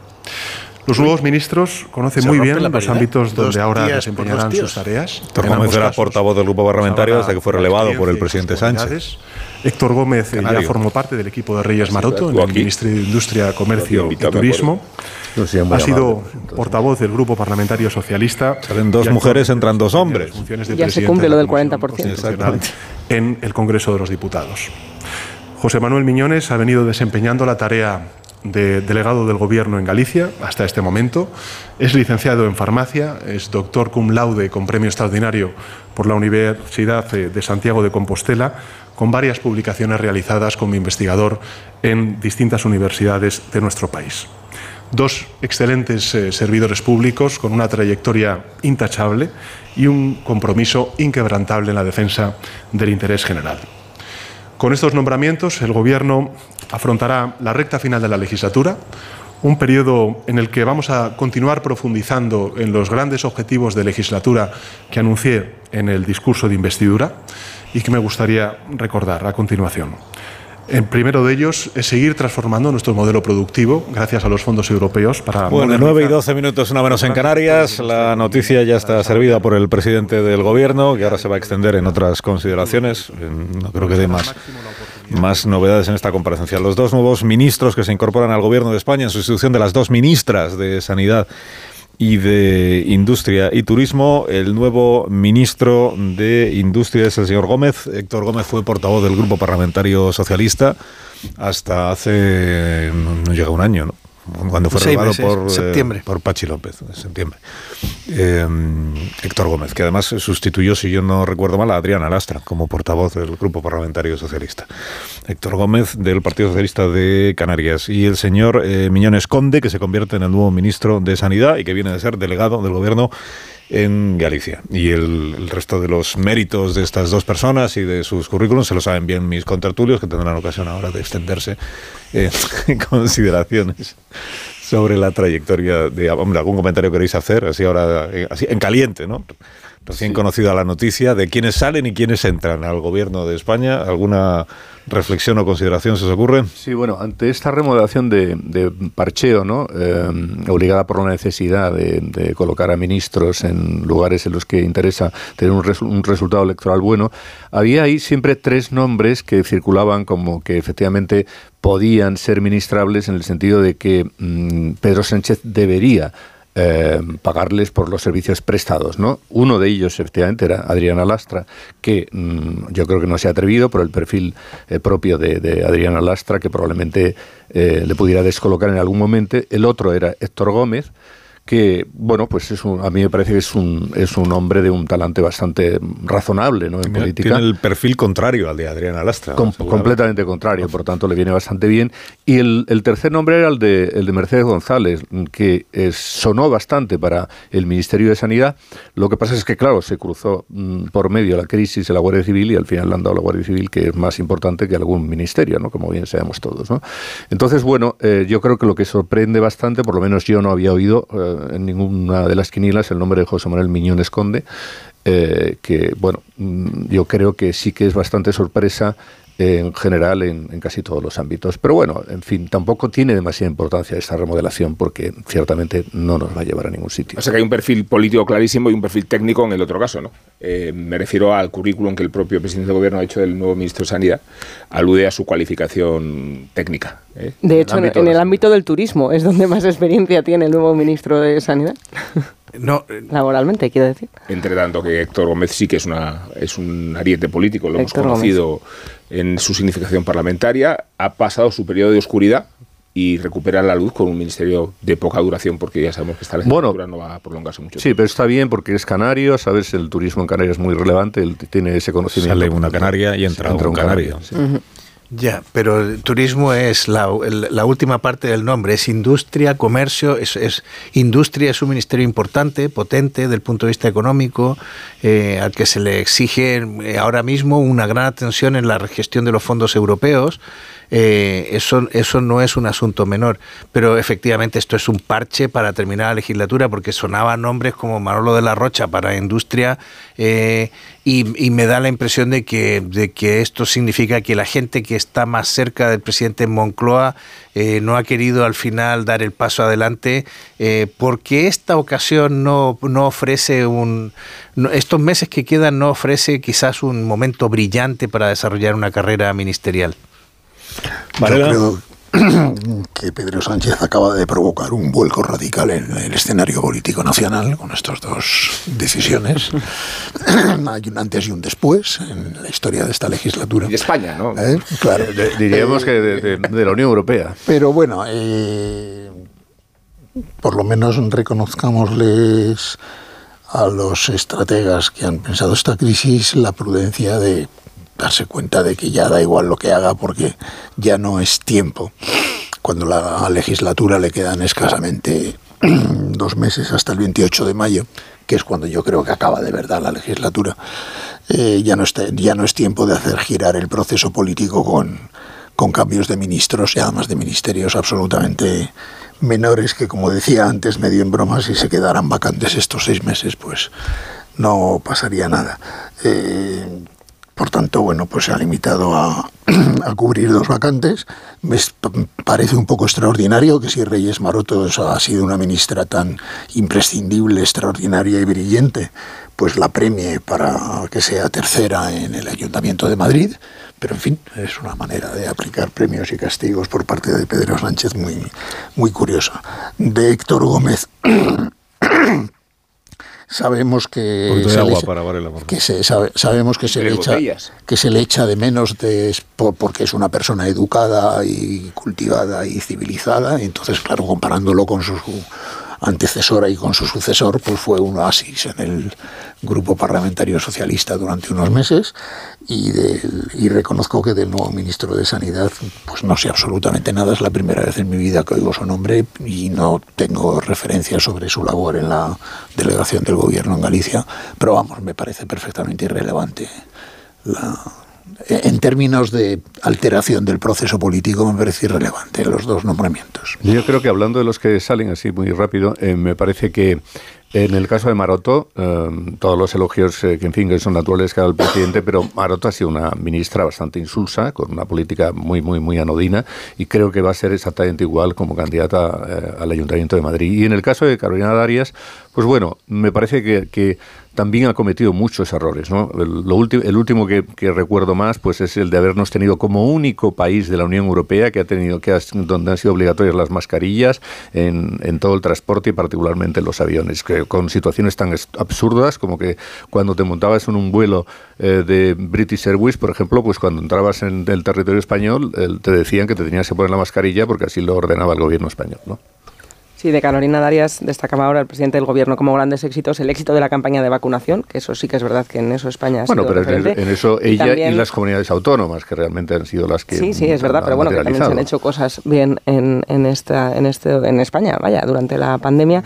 Los nuevos ministros conocen muy bien los ámbitos donde ahora desempeñarán sus tareas. Héctor Gómez era portavoz del grupo parlamentario hasta que fue relevado por el presidente Sánchez. Héctor Gómez ya formó parte del equipo de Reyes Maroto en el Ministerio de Industria, Comercio y Turismo. Ha sido portavoz del Grupo Parlamentario Socialista. Salen dos mujeres, entran dos hombres. ya se cumple lo del 40%. En el Congreso de los Diputados. José Manuel Miñones ha venido desempeñando la tarea de delegado del Gobierno en Galicia hasta este momento. Es licenciado en farmacia, es doctor cum laude con premio extraordinario por la Universidad de Santiago de Compostela, con varias publicaciones realizadas como investigador en distintas universidades de nuestro país. Dos excelentes eh, servidores públicos con una trayectoria intachable y un compromiso inquebrantable en la defensa del interés general. Con estos nombramientos, el Gobierno afrontará la recta final de la legislatura, un periodo en el que vamos a continuar profundizando en los grandes objetivos de legislatura que anuncié en el discurso de investidura y que me gustaría recordar a continuación. El primero de ellos es seguir transformando nuestro modelo productivo gracias a los fondos europeos para... Bueno, 9 y 12 minutos, una menos en Canarias. La noticia ya está servida por el presidente del gobierno, que ahora se va a extender en otras consideraciones. No creo que dé más, más novedades en esta comparecencia. Los dos nuevos ministros que se incorporan al gobierno de España en sustitución de las dos ministras de Sanidad y de Industria y Turismo. El nuevo ministro de Industria es el señor Gómez. Héctor Gómez fue portavoz del Grupo Parlamentario Socialista hasta hace, no llega un año, ¿no? Cuando fue relevado por, eh, por Pachi López, en septiembre. Eh, Héctor Gómez, que además sustituyó, si yo no recuerdo mal, a Adriana Lastra como portavoz del Grupo Parlamentario Socialista. Héctor Gómez del Partido Socialista de Canarias y el señor eh, Miñones Conde, que se convierte en el nuevo ministro de Sanidad y que viene de ser delegado del Gobierno en Galicia. Y el, resto de los méritos de estas dos personas y de sus currículums se lo saben bien mis contertulios, que tendrán ocasión ahora de extenderse en consideraciones sobre la trayectoria de... Hombre, ¿algún comentario queréis hacer? Así ahora, eh, así, en caliente, ¿no? Recién conocida la noticia de quiénes salen y quiénes entran al gobierno de España. ¿Alguna reflexión o consideración se os ocurre? Sí, bueno, ante esta remodelación de, parcheo, ¿no? Eh, obligada por la necesidad de, colocar a ministros en lugares en los que interesa tener un, un, resultado electoral bueno, había ahí siempre tres nombres que circulaban como que efectivamente podían ser ministrables en el sentido de que mm, Pedro Sánchez debería eh, pagarles por los servicios prestados. ¿no? Uno de ellos, efectivamente, era Adriana Lastra, que mm, yo creo que no se ha atrevido por el perfil eh, propio de, Adriana Lastra, que probablemente eh, le pudiera descolocar en algún momento. El otro era Héctor Gómez, que, bueno, pues es a mí me parece que es un, es un hombre de un talante bastante razonable ¿no? en política. Tiene el perfil contrario al de Adriana Lastra. completamente contrario, por tanto le viene bastante bien. Y el, el, tercer nombre era el de, el de Mercedes González, que sonó bastante para el Ministerio de Sanidad. Lo que pasa es que, claro, se cruzó mm, por medio la crisis de la Guardia Civil y al final le han dado la Guardia Civil, que es más importante que algún ministerio, ¿no? como bien sabemos todos. ¿no? Entonces, bueno, eh, yo creo que lo que sorprende bastante, por lo menos yo no había oído... Eh, en ninguna de las quinilas el nombre de José Manuel Miñón Esconde, eh, que bueno, mm, yo creo que sí que es bastante sorpresa en general en, casi todos los ámbitos. Pero bueno, en fin, tampoco tiene demasiada importancia esta remodelación porque ciertamente no nos va a llevar a ningún sitio. O sea que hay un perfil político clarísimo y un perfil técnico en el otro caso, ¿no? Eh, me refiero al currículum que el propio presidente del gobierno ha hecho del nuevo ministro de Sanidad, alude a su cualificación técnica. ¿eh? De hecho, en el ámbito del turismo es donde más experiencia tiene el nuevo ministro de Sanidad. No, eh, Laboralmente, quiero decir. Entre tanto que Héctor Gómez sí que es, una, es un ariete político, lo hemos conocido en su significación parlamentaria, ha pasado su periodo de oscuridad y recuperar la luz con un ministerio de poca duración, porque ya sabemos que esta legislatura no va a prolongarse mucho. Sí, pero está bien porque es canario, sabes, el turismo en Canarias es muy relevante, él tiene ese conocimiento. Sale una canaria y entra, un canario. Ya, pero el turismo es la, última parte del nombre, es industria, comercio, es, es, industria es un ministerio importante, potente del punto de vista económico, eh, al que se le exige eh, ahora mismo una gran atención en la gestión de los fondos europeos eh, eso, eso no es un asunto menor. Pero efectivamente esto es un parche para terminar la legislatura, porque sonaban nombres como Manolo de la Rocha para industria eh, y, me da la impresión de que, de que esto significa que la gente que está más cerca del presidente Moncloa eh, no ha querido al final dar el paso adelante, porque esta ocasión no, no ofrece un... estos meses que quedan no ofrece quizás un momento brillante para desarrollar una carrera ministerial. Yo creo que Pedro Sánchez acaba de provocar un vuelco radical en el escenario político nacional con estas dos decisiones. Hay un antes y un después en la historia de esta legislatura. Y de España, ¿no? ¿Eh? Claro. diríamos que de, la Unión Europea. Pero bueno, eh, por lo menos reconozcámosles a los estrategas que han pensado esta crisis la prudencia de darse cuenta de que ya da igual lo que haga porque ya no es tiempo. Cuando la legislatura le quedan escasamente dos meses hasta el 28 de mayo, que es cuando yo creo que acaba de verdad la legislatura, eh, ya, no está, ya no es tiempo de hacer girar el proceso político con, con cambios de ministros y además de ministerios absolutamente menores que, como decía antes, medio en broma, si se quedaran vacantes estos seis meses, pues no pasaría nada. Eh, por tanto, bueno, pues se ha limitado a, cubrir dos vacantes. Me parece un poco extraordinario que si Reyes Maroto ha sido una ministra tan imprescindible, extraordinaria y brillante, pues la premie para que sea tercera en el Ayuntamiento de Madrid. Pero en fin, es una manera de aplicar premios y castigos por parte de Pedro Sánchez muy, muy curiosa. De Héctor Gómez. sabemos que se, sabemos que se le echa que se le echa de menos de, porque es una persona educada y cultivada y civilizada entonces claro comparándolo con su antecesora y con su sucesor, pues fue un oasis en el grupo parlamentario socialista durante unos meses y, reconozco que del nuevo ministro de Sanidad pues no sé absolutamente nada, es la primera vez en mi vida que oigo su nombre y no tengo referencia sobre su labor en la delegación del gobierno en Galicia, pero vamos, me parece perfectamente irrelevante la, en términos de alteración del proceso político me parece irrelevante los dos nombramientos. Yo creo que hablando de los que salen así muy rápido, eh, me parece que en el caso de Maroto, eh, todos los elogios eh, que en fin que son naturales que ha dado el presidente, pero Maroto ha sido una ministra bastante insulsa, con una política muy, muy, muy anodina, y creo que va a ser exactamente igual como candidata al Ayuntamiento de Madrid. Y en el caso de Carolina Darias, pues bueno, me parece que, que también ha cometido muchos errores. ¿no? El, el último que, recuerdo más pues es el de habernos tenido como único país de la Unión Europea que ha tenido que donde han sido obligatorias las mascarillas en, en todo el transporte y particularmente en los aviones, que, con situaciones tan absurdas como que cuando te montabas en un vuelo eh, de British Airways, por ejemplo, pues cuando entrabas en el territorio español te decían que te tenías que poner la mascarilla porque así lo ordenaba el gobierno español. ¿no? Sí, de Carolina Darias destacaba ahora el presidente del gobierno como grandes éxitos el éxito de la campaña de vacunación, que eso sí que es verdad que en eso España ha Bueno, pero en, eso ella y, las comunidades autónomas, que realmente han sido las que. Sí, sí, es verdad, pero bueno, que también se han hecho cosas bien en, en, esta, en, este, en España, vaya, durante la pandemia.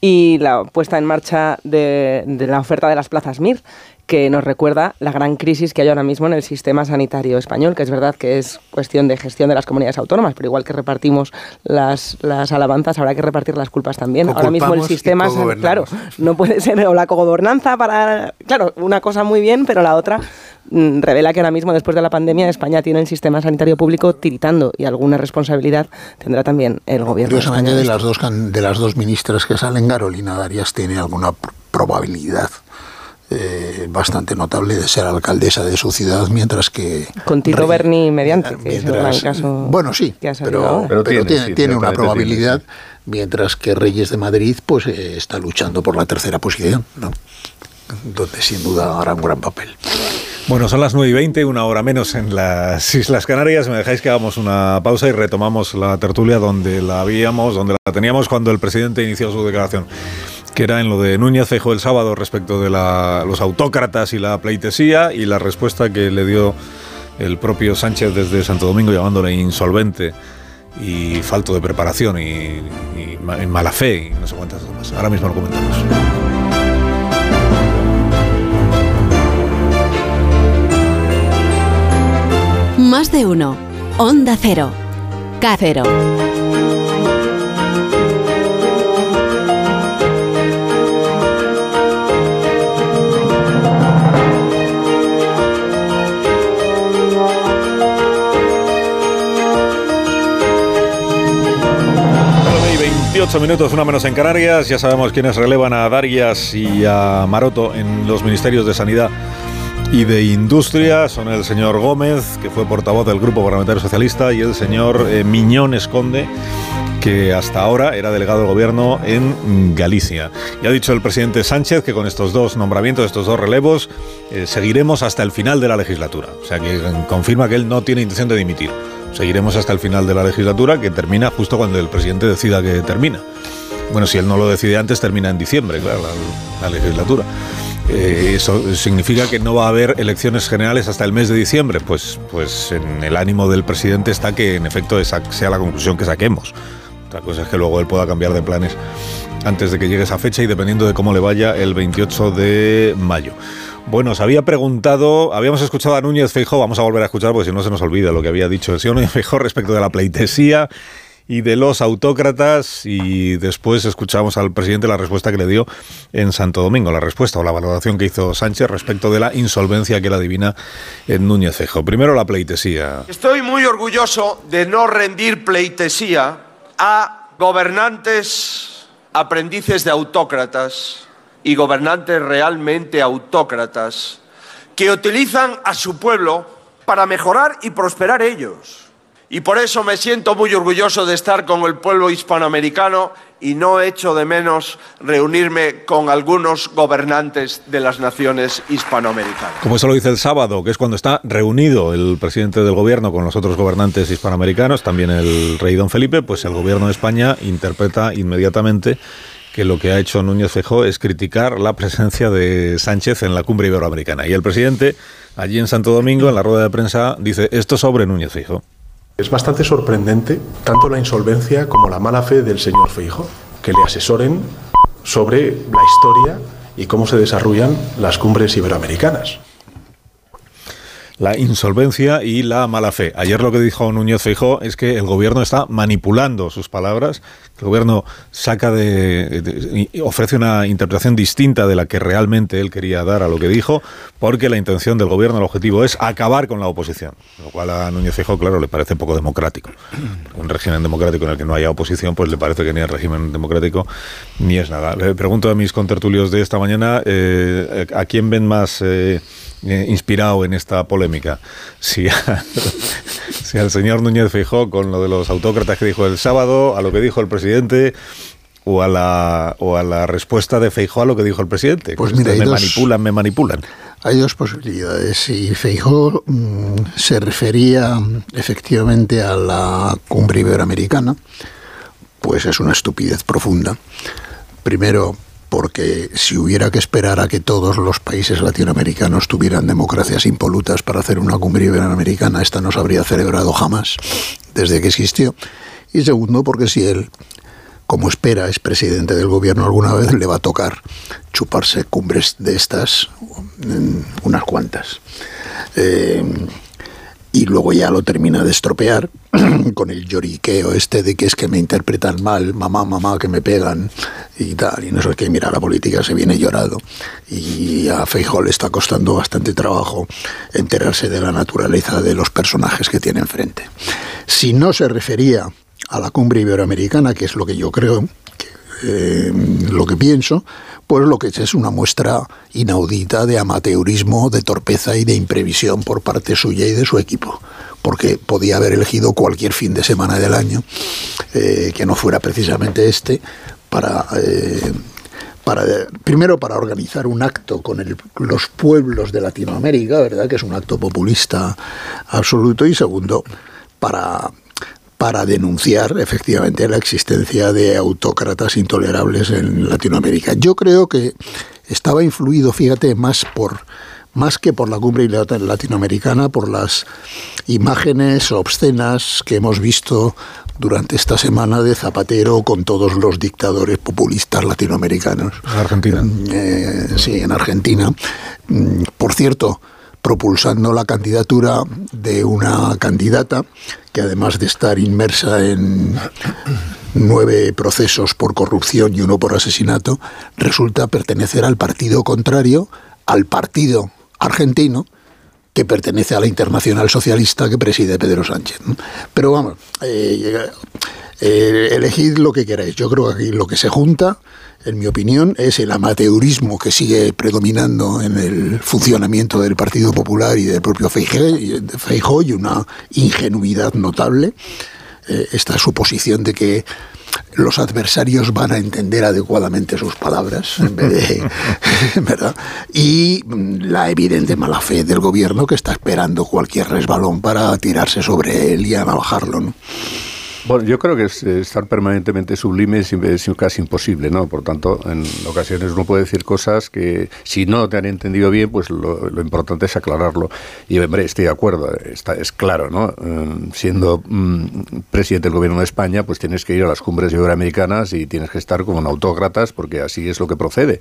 Y la puesta en marcha de, de la oferta de las plazas MIR, que nos recuerda la gran crisis que hay ahora mismo en el sistema sanitario español, que es verdad que es cuestión de gestión de las comunidades autónomas, pero igual que repartimos las, las alabanzas, habrá que repartir las culpas también. ahora mismo el sistema, claro, no puede ser o la cogobernanza para, claro, una cosa muy bien, pero la otra mm, revela que ahora mismo, después de la pandemia, España tiene el sistema sanitario público tiritando y alguna responsabilidad tendrá también el gobierno. España. de las dos de las dos ministras que salen, Carolina Darias tiene alguna probabilidad eh, bastante notable de ser alcaldesa de su ciudad, mientras que... Con Tito Berni mediante, que es el caso Bueno, sí, pero, tiene, una probabilidad, mientras que Reyes de Madrid pues eh, está luchando por la tercera posición, ¿no? donde sin duda hará un gran papel. Bueno, son las 9 y 20, una hora menos en las Islas Canarias. Me dejáis que hagamos una pausa y retomamos la tertulia donde la habíamos, donde la teníamos cuando el presidente inició su declaración, que era en lo de Núñez Fejo el sábado respecto de los autócratas y la pleitesía y la respuesta que le dio el propio Sánchez desde Santo Domingo llamándole insolvente y falto de preparación y, mala fe y no sé cuántas más. Ahora mismo lo comentamos. Más de uno. Onda Cero. Cero. 28 minutos, una menos en Canarias. Ya sabemos quiénes relevan a Darias y a Maroto en los ministerios de Sanidad y de Industria. Son el señor Gómez, que fue portavoz del Grupo Parlamentario Socialista, y el señor eh, Miñón Esconde, que hasta ahora era delegado del gobierno en Galicia. Y ha dicho el presidente Sánchez que con estos dos nombramientos, estos dos relevos, eh, seguiremos hasta el final de la legislatura. O sea que confirma que él no tiene intención de dimitir. Seguiremos hasta el final de la legislatura, que termina justo cuando el presidente decida que termina. Bueno, si él no lo decide antes, termina en diciembre, claro, la, legislatura. Eh, eso significa que no va a haber elecciones generales hasta el mes de diciembre. Pues, pues en el ánimo del presidente está que en efecto esa sea la conclusión que saquemos. Otra cosa es que luego él pueda cambiar de planes antes de que llegue esa fecha y dependiendo de cómo le vaya el 28 de mayo. Bueno, se había preguntado, habíamos escuchado a Núñez Feijó, vamos a volver a escuchar porque si no se nos olvida lo que había dicho el señor Núñez Feijó respecto de la pleitesía y de los autócratas y después escuchamos al presidente la respuesta que le dio en Santo Domingo, la respuesta o la valoración que hizo Sánchez respecto de la insolvencia que la adivina en Núñez Feijó. Primero la pleitesía. Estoy muy orgulloso de no rendir pleitesía a gobernantes aprendices de autócratas y gobernantes realmente autócratas que utilizan a su pueblo para mejorar y prosperar ellos. Y por eso me siento muy orgulloso de estar con el pueblo hispanoamericano y no echo de menos reunirme con algunos gobernantes de las naciones hispanoamericanas. Como eso lo dice el sábado, que es cuando está reunido el presidente del gobierno con los otros gobernantes hispanoamericanos, también el rey don Felipe, pues el gobierno de España interpreta inmediatamente que lo que ha hecho Núñez Fejó es criticar la presencia de Sánchez en la cumbre iberoamericana. Y el presidente, allí en Santo Domingo, en la rueda de prensa, dice esto sobre Núñez Fejó. Es bastante sorprendente tanto la insolvencia como la mala fe del señor Feijo, que le asesoren sobre la historia y cómo se desarrollan las cumbres iberoamericanas la insolvencia y la mala fe. Ayer lo que dijo Núñez Feijó es que el gobierno está manipulando sus palabras, el gobierno saca de, ofrece una interpretación distinta de la que realmente él quería dar a lo que dijo, porque la intención del gobierno, el objetivo es acabar con la oposición, lo cual a Núñez Feijó, claro, le parece poco democrático. Un régimen democrático en el que no haya oposición, pues le parece que ni es régimen democrático ni es nada. Le pregunto a mis contertulios de esta mañana, eh, ¿a quién ven más eh, eh, inspirado en esta polémica. Si, si al señor Núñez Fijó con lo de los autócratas que dijo el sábado, a lo que dijo el presidente, o a la, o a la respuesta de Feijó a lo que dijo el presidente. Pues mira, me manipulan, me manipulan. Hay dos posibilidades. Si Feijó mm, se refería efectivamente a la cumbre iberoamericana, pues es una estupidez profunda. Primero, porque si hubiera que esperar a que todos los países latinoamericanos tuvieran democracias impolutas para hacer una cumbre iberoamericana, esta no se habría celebrado jamás desde que existió. Y segundo, porque si él, como espera, es presidente del gobierno alguna vez, le va a tocar chuparse cumbres de estas, unas cuantas. Eh, y luego ya lo termina de estropear con el lloriqueo este de que es que me interpretan mal, mamá, mamá, que me pegan y tal, y no sé qué, mira, la política se viene llorado y a Feijóo le está costando bastante trabajo enterarse de la naturaleza de los personajes que tiene enfrente. Si no se refería a la cumbre iberoamericana, que es lo que yo creo, eh, lo que pienso, pues lo que es es una muestra inaudita de amateurismo, de torpeza y de imprevisión por parte suya y de su equipo, porque podía haber elegido cualquier fin de semana del año, eh, que no fuera precisamente este, para, eh, para, primero para organizar un acto con los pueblos de Latinoamérica, ¿verdad? Que es un acto populista absoluto. Y segundo, para para denunciar efectivamente la existencia de autócratas intolerables en Latinoamérica. Yo creo que estaba influido, fíjate, más por más que por la cumbre latinoamericana, por las imágenes obscenas que hemos visto durante esta semana de Zapatero con todos los dictadores populistas latinoamericanos. En Argentina. Eh, sí, en Argentina. Mm, por cierto, propulsando la candidatura de una candidata que además de estar inmersa en nueve procesos por corrupción y uno por asesinato, resulta pertenecer al partido contrario, al partido argentino, que pertenece a la Internacional Socialista que preside Pedro Sánchez. Pero vamos, eh, eh, elegid lo que queráis. Yo creo que aquí lo que se junta en mi opinión, es el amateurismo que sigue predominando en el funcionamiento del Partido Popular y del propio Feijóo y una ingenuidad notable. Eh, esta suposición de que los adversarios van a entender adecuadamente sus palabras. Y la evidente mala fe del gobierno que está esperando cualquier resbalón para tirarse sobre él y. ¿no? Bueno, yo creo que eh, estar permanentemente sublime es, casi imposible, ¿no? Por tanto, en ocasiones uno puede decir cosas que si no te han entendido bien, pues lo, importante es aclararlo. Y, hombre, estoy de acuerdo, está, es claro, ¿no? Eh, siendo mm, presidente del gobierno de España, pues tienes que ir a las cumbres iberoamericanas y tienes que estar como un autócratas, porque así es lo que procede.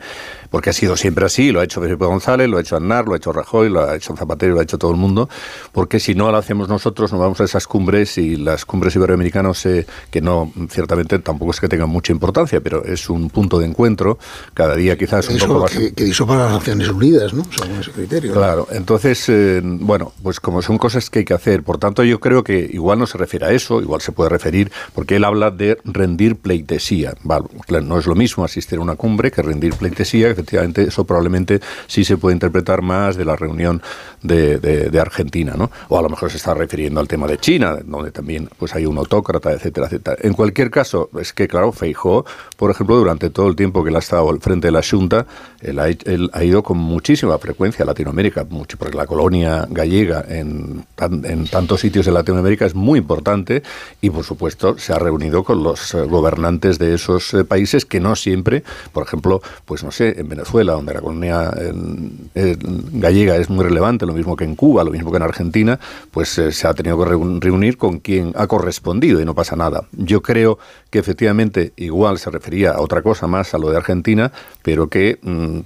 Porque ha sido siempre así, lo ha hecho Felipe González, lo ha hecho Aznar, lo ha hecho Rajoy, lo ha hecho Zapatero, lo ha hecho todo el mundo, porque si no lo hacemos nosotros, nos vamos a esas cumbres y las cumbres iberoamericanas que no, ciertamente tampoco es que tenga mucha importancia, pero es un punto de encuentro, cada día quizás un poco más... Que, que hizo para las Naciones Unidas, ¿no? Según ese criterio. Claro, entonces, eh, bueno, pues como son cosas que hay que hacer, por tanto yo creo que igual no se refiere a eso, igual se puede referir, porque él habla de rendir pleitesía. Vale, no es lo mismo asistir a una cumbre que rendir pleitesía, efectivamente eso probablemente sí se puede interpretar más de la reunión de, de Argentina, ¿no? O a lo mejor se está refiriendo al tema de China, donde también pues hay un autócrata etcétera, etcétera. En cualquier caso, es que, claro, Feijó, por ejemplo, durante todo el tiempo que él ha estado al frente de la Junta, él ha, ido con muchísima frecuencia a Latinoamérica, mucho, porque la colonia gallega en, en tantos sitios de Latinoamérica es muy importante y, por supuesto, se ha reunido con los eh, gobernantes de esos eh, países que no siempre, por ejemplo, pues no sé, en Venezuela, donde la colonia gallega es muy relevante, lo mismo que en Cuba, lo mismo que en Argentina, pues eh, se ha tenido que reunir con quien ha correspondido y no pasa nada. Yo creo que efectivamente igual se refería a otra cosa más, a lo de Argentina, pero que mm,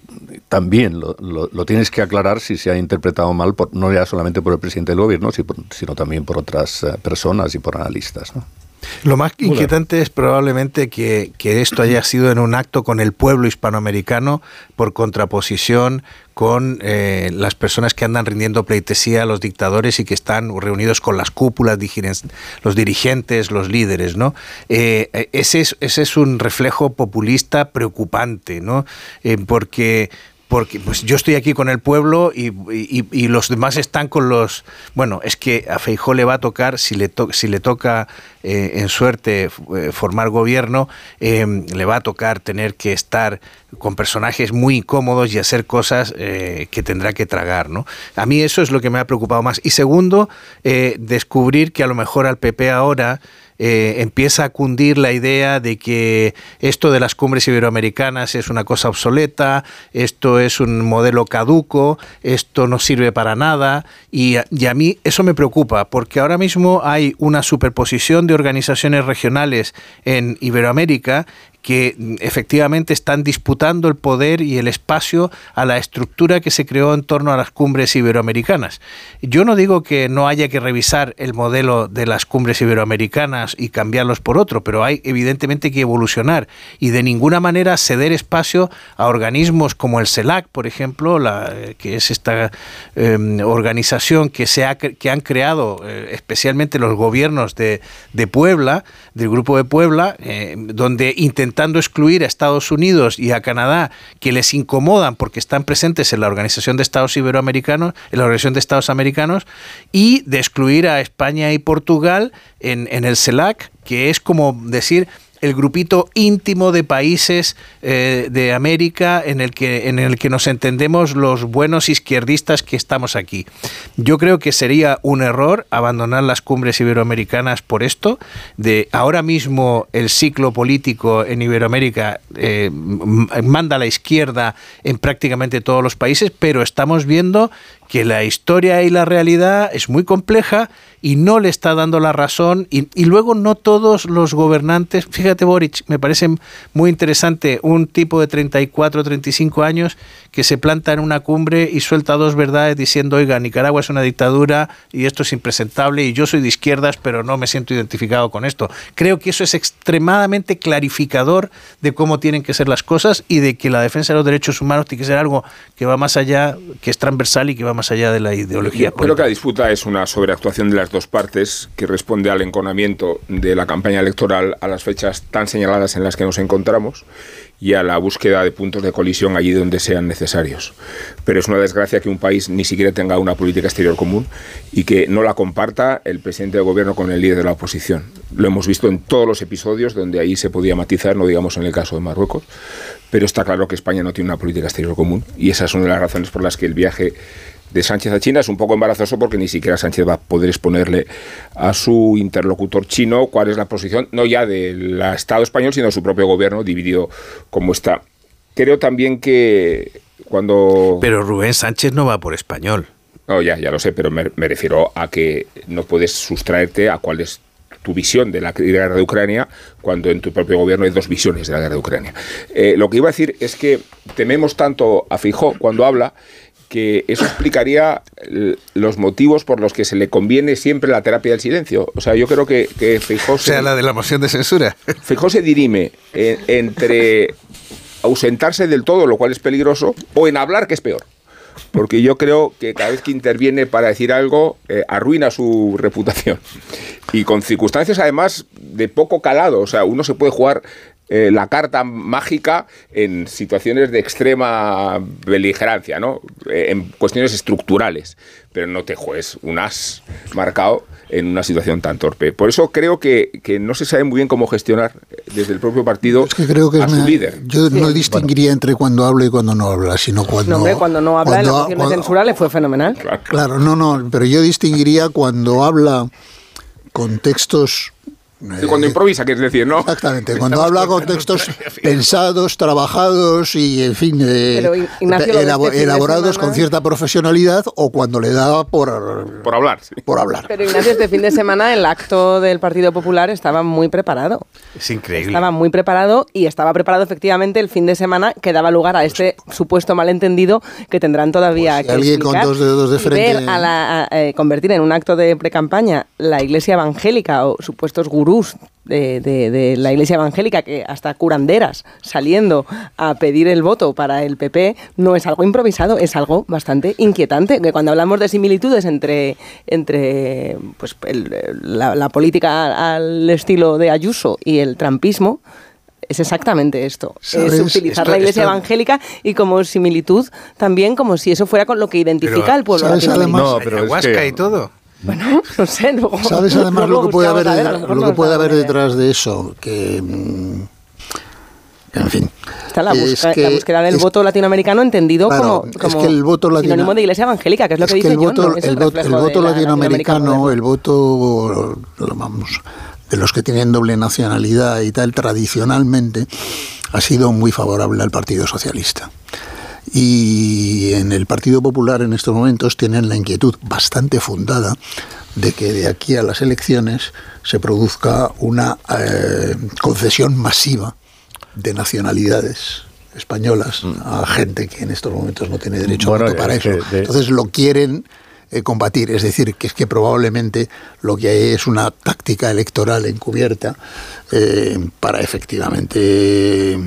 también lo, tienes que aclarar si se ha interpretado mal, por, no ya solamente por el presidente del gobierno, sino también por otras eh, personas y por analistas. ¿no? Lo más inquietante es probablemente que, esto haya sido en un acto con el pueblo hispanoamericano por contraposición con eh, las personas que andan rindiendo pleitesía a los dictadores y que están reunidos con las cúpulas, los dirigentes, los líderes, ¿no? Eh, ese, es, un reflejo populista preocupante, ¿no? Eh, porque porque pues yo estoy aquí con el pueblo y, los demás están con los... Bueno, es que a Feijó le va a tocar, si le, si le toca eh, en suerte eh, formar gobierno, em, le va a tocar tener que estar con personajes muy incómodos y hacer cosas eh, que tendrá que tragar. ¿no? A mí eso es lo que me ha preocupado más. Y segundo, descubrir que a lo mejor al PP ahora... Eh, empieza a cundir la idea de que esto de las cumbres iberoamericanas es una cosa obsoleta, esto es un modelo caduco, esto no sirve para nada y, y a mí eso me preocupa porque ahora mismo hay una superposición de organizaciones regionales en Iberoamérica que mm, efectivamente están disputando el poder y el espacio a la estructura que se creó en torno a las cumbres iberoamericanas. Yo no digo que no haya que revisar el modelo de las cumbres iberoamericanas y cambiarlos por otro, pero hay evidentemente que evolucionar y de ninguna manera ceder espacio a organismos como el CELAC, por ejemplo, eh, que es esta em, organización que, se ha, que han creado eh, especialmente los gobiernos de, de, Puebla, del Grupo de Puebla, eh, donde intentan intentando excluir a Estados Unidos y a Canadá, que les incomodan porque están presentes en la Organización de Estados Iberoamericanos, en la Organización de Estados Americanos, y de excluir a España y Portugal en, en el CELAC, que es como decir, el grupito íntimo de países eh, de América en el, que, en el que nos entendemos los buenos izquierdistas que estamos aquí. Yo creo que sería un error abandonar las cumbres iberoamericanas por esto. De ahora mismo el ciclo político en Iberoamérica eh, manda a la izquierda en prácticamente todos los países, pero estamos viendo que la historia y la realidad es muy compleja y no le está dando la razón y, luego no todos los gobernantes, fíjate Boric, me parece muy interesante un tipo de 34, 35 años que se planta en una cumbre y suelta dos verdades diciendo, oiga, Nicaragua es una dictadura y esto es impresentable y yo soy de izquierdas pero no me siento identificado con esto. Creo que eso es extremadamente clarificador de cómo tienen que ser las cosas y de que la defensa de los derechos humanos tiene que ser algo que va más allá, que es transversal y que va más allá de la ideología. Creo que la disputa es una sobreactuación de las dos partes que responde al enconamiento de la campaña electoral a las fechas tan señaladas en las que nos encontramos y a la búsqueda de puntos de colisión allí donde sean necesarios. Pero es una desgracia que un país ni siquiera tenga una política exterior común y que no la comparta el presidente del gobierno con el líder de la oposición. Lo hemos visto en todos los episodios donde ahí se podía matizar, no digamos en el caso de Marruecos, pero está claro que España no tiene una política exterior común y esas son las razones por las que el viaje de Sánchez a China es un poco embarazoso porque ni siquiera Sánchez va a poder exponerle a su interlocutor chino cuál es la posición, no ya del Estado español, sino de su propio gobierno, dividido como está. Creo también que cuando... Pero Rubén Sánchez no va por español. No, ya, ya lo sé, pero me, refiero a que no puedes sustraerte a cuál es tu visión de la guerra de Ucrania cuando en tu propio gobierno hay dos visiones de la guerra de Ucrania. Eh, lo que iba a decir es que tememos tanto a Fijó cuando habla que eso explicaría los motivos por los que se le conviene siempre la terapia del silencio. O sea, yo creo que, que O sea, la de la moción de censura. Feijóo se dirime entre ausentarse del todo, lo cual es peligroso, o en hablar, que es peor. Porque yo creo que cada vez que interviene para decir algo, eh, arruina su reputación. Y con circunstancias, además, de poco calado. O sea, uno se puede jugar eh, la carta mágica en situaciones de extrema beligerancia, ¿no? Eh, en cuestiones estructurales, pero no te juegues un as marcado en una situación tan torpe. Por eso creo que, no se sabe muy bien cómo gestionar desde el propio partido es que creo que a su líder. Yo no distinguiría entre cuando habla y cuando no habla, sino cuando... No, cuando no habla, la moción de censura le fue fenomenal. claro, no, no, pero yo distinguiría cuando habla con textos cuando improvisa, quieres decir, ¿no? Exactamente, cuando habla con textos pensados, trabajados y, en fin, eh, elaborados con cierta profesionalidad o cuando le da por... Por hablar. Por hablar. Pero Ignacio, este fin de semana el acto del Partido Popular estaba muy preparado. Es increíble. Estaba muy preparado y estaba preparado efectivamente el fin de semana que daba lugar a este supuesto malentendido que tendrán todavía pues que alguien con dos dedos de frente... a la, eh, convertir en un acto de precampaña la iglesia evangélica o supuestos gurús de, la Iglesia Evangélica, que hasta curanderas saliendo a pedir el voto para el PP, no es algo improvisado, es algo bastante inquietante. Que cuando hablamos de similitudes entre, entre pues, la, política al estilo de Ayuso y el trampismo, es exactamente esto. Es utilizar la iglesia evangélica y como similitud también como si eso fuera con lo que identifica al pueblo latinoamericano. No, pero y todo. Bueno, no sé. ¿Sabes además lo que puede haber, lo que puede haber detrás de eso? Que. Mm, en fin. Está la, búsqueda del voto latinoamericano entendido como, como el voto sinónimo de iglesia evangélica, que es lo que, dice el voto, el, voto latinoamericano, el voto, vamos, de los que tienen doble nacionalidad y tal, tradicionalmente ha sido muy favorable al Partido Socialista y en el Partido Popular en estos momentos tienen la inquietud bastante fundada de que de aquí a las elecciones se produzca una eh, concesión masiva de nacionalidades españolas mm. a gente que en estos momentos no tiene derecho a voto para eso. Entonces lo quieren eh, combatir, es decir, que es que probablemente lo que hay es una táctica electoral encubierta eh, para efectivamente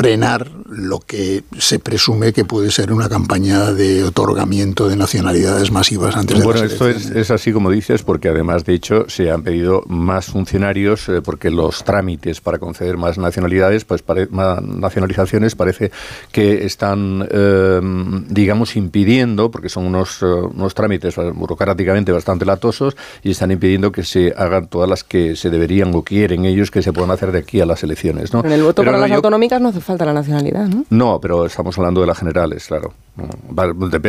frenar lo que se presume que puede ser una campaña de otorgamiento de nacionalidades masivas antes de Bueno, esto es, es así como dices, porque además, de hecho, se han pedido más funcionarios, eh, porque los trámites para conceder más nacionalidades, pues pare- más nacionalizaciones, parece que están, eh, digamos, impidiendo, porque son unos, eh, unos trámites burocráticamente bastante latosos, y están impidiendo que se hagan todas las que se deberían o quieren ellos que se puedan hacer de aquí a las elecciones. ¿no? En el voto Pero para no, las yo- autonómicas no hace falta la nacionalidad, ¿no? no, pero estamos hablando de las generales, claro. No,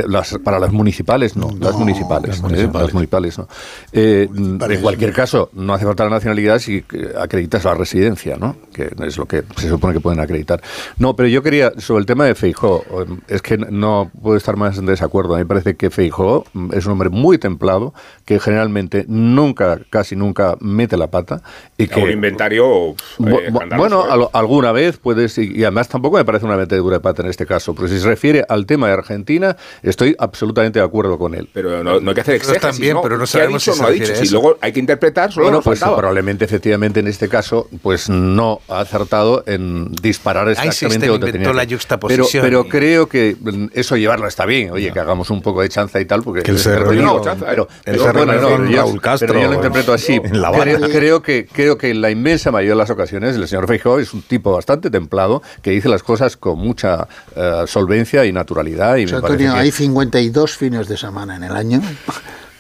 las- para las municipales, no. las municipales. las ¿eh? municipales. Las municipales, no. Eh, en cualquier caso, no hace falta la nacionalidad si eh, acreditas la residencia, ¿no? Que es lo que se supone que pueden acreditar. No, pero yo quería, sobre el tema de Feijó, es que no puedo estar más en desacuerdo. A mí me parece que Feijó mm, es un hombre muy templado, que generalmente nunca, casi nunca mete la pata. Y que, un inventario. eh, bueno, ¿eh? al- alguna vez puedes, y además tampoco me parece una metedura de pata en este caso, pero si se refiere al tema de Argentina, estoy absolutamente de acuerdo con él. Pero no, no hay que hacer exégesis, también, ¿no? pero no ¿Qué ha sabemos dicho si no ha dicho? Si eso. luego hay que interpretar, solo Bueno, pues probablemente efectivamente en este caso, pues no ha acertado en disparar exactamente donde inventó tenía la yuxtaposición Pero, y- pero creo que mm, eso llevarlo está bien, oye, que hagamos un poco de chanza y tal, porque Que él se pero reunió- yo- chanza, ¿eh? pero, Él pero bueno, no, yo- Raúl Castro pero yo lo interpreto así. en La Habana. Creo, creo que creo que en la inmensa mayoría de las ocasiones el señor Feijóo es un tipo bastante templado que dice las cosas con mucha eh, solvencia y naturalidad y O sea, Antonio, que- hay 52 fines de semana en el año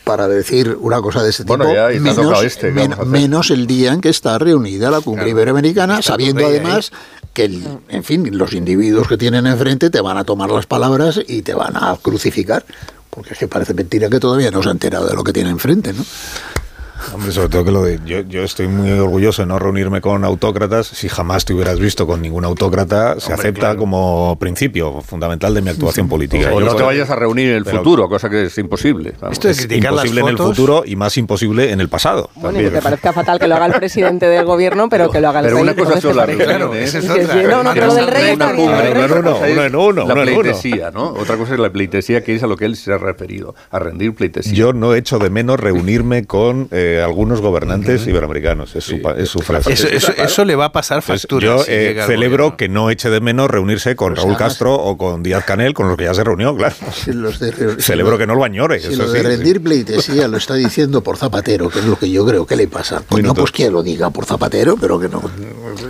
para decir una cosa de este Bueno, tipo, ya, menos, este, ¿qué men- menos el día en que está reunida la cumbre iberoamericana, sabiendo ahí. además que, el- en fin, los individuos que tienen enfrente te van a tomar las palabras y te van a crucificar. Porque es que parece mentira que todavía no se ha enterado de lo que tiene enfrente, ¿no? Hombre, sobre todo que lo de. Yo, yo estoy muy orgulloso de no reunirme con autócratas. Si jamás te hubieras visto con ningún autócrata, se acepta como principio fundamental de mi actuación política. o Yo no te vayas a reunir en el pero- futuro, cosa que es imposible. vamos. Esto es criticar las imposible en el futuro y más imposible en el pasado. Bueno, y que te parezca fatal que lo haga el presidente del gobierno, pero que lo haga el Pero rey. una cosa son las Parece- reuniones, Claro, esa es otra. no, no, Pero del una rey está bien. cumbre, uno en uno, otra cosa uno es en uno, La pleitesía, ¿no? Otra cosa es la pleitesía, que es a lo que él se ha referido, a rendir pleitesía. Yo no echo de menos reunirme con eh, algunos gobernantes iberoamericanos. Es, su, pa- es su frase. Eso, eso- eso le va a pasar factura. yo si eh, celebro que no eche de menos reunirse con Pues Raúl además- Castro o con Díaz Canel, con los que ya se reunió, claro. Si los de re- Celebro que no lo añore. Si eso lo sí, de sí. rendir pleitesía lo está diciendo por Zapatero, que es lo que yo creo que le pasa. Pues no, pues que lo diga por Zapatero, pero que no.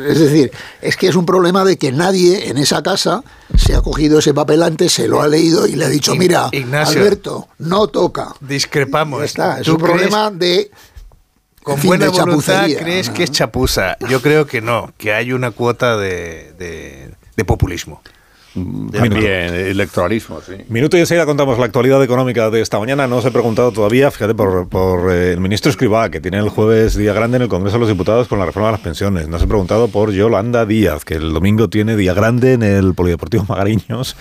Es decir, es que es un problema de que nadie en esa casa se ha cogido ese papel antes, se lo ha leído y le ha dicho, mira, Ignacio. Alberto, no toca. Discrepamos. Ya está, es ¿Tú un crees- problema de... Con fin, buena de voluntad chapucería. crees que es chapuza. Yo creo que no, que hay una cuota de, de- de populismo. También, electoralismo, sí. Minuto y enseguida contamos la actualidad económica de esta mañana. No os he preguntado todavía, fíjate, por, por, eh, el ministro Escribá, que tiene el jueves día grande en el Congreso de los Diputados con la reforma de las pensiones. No os he preguntado por Yolanda Díaz, que el domingo tiene día grande en el Polideportivo Magariños,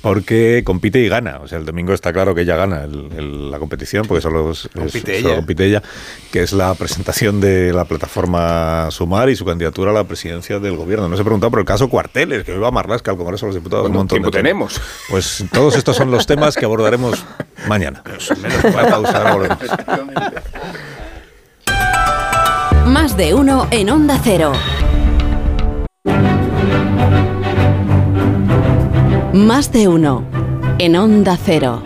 porque compite y gana. O sea, el domingo está claro que ella gana el- el- la competición, porque solo, es- es- Compite solo ella. compite ella, que es la presentación de la plataforma Sumar y su candidatura a la presidencia del gobierno. No os he preguntado por el caso Cuarteles, que va a Marlasca al Congreso de los Diputados. Bueno, un montón tiempo de temas. tenemos. Pues todos estos son los temas que abordaremos mañana. Una pausa, ahora volvemos. Más de uno en Onda Cero. Más de uno en Onda Cero.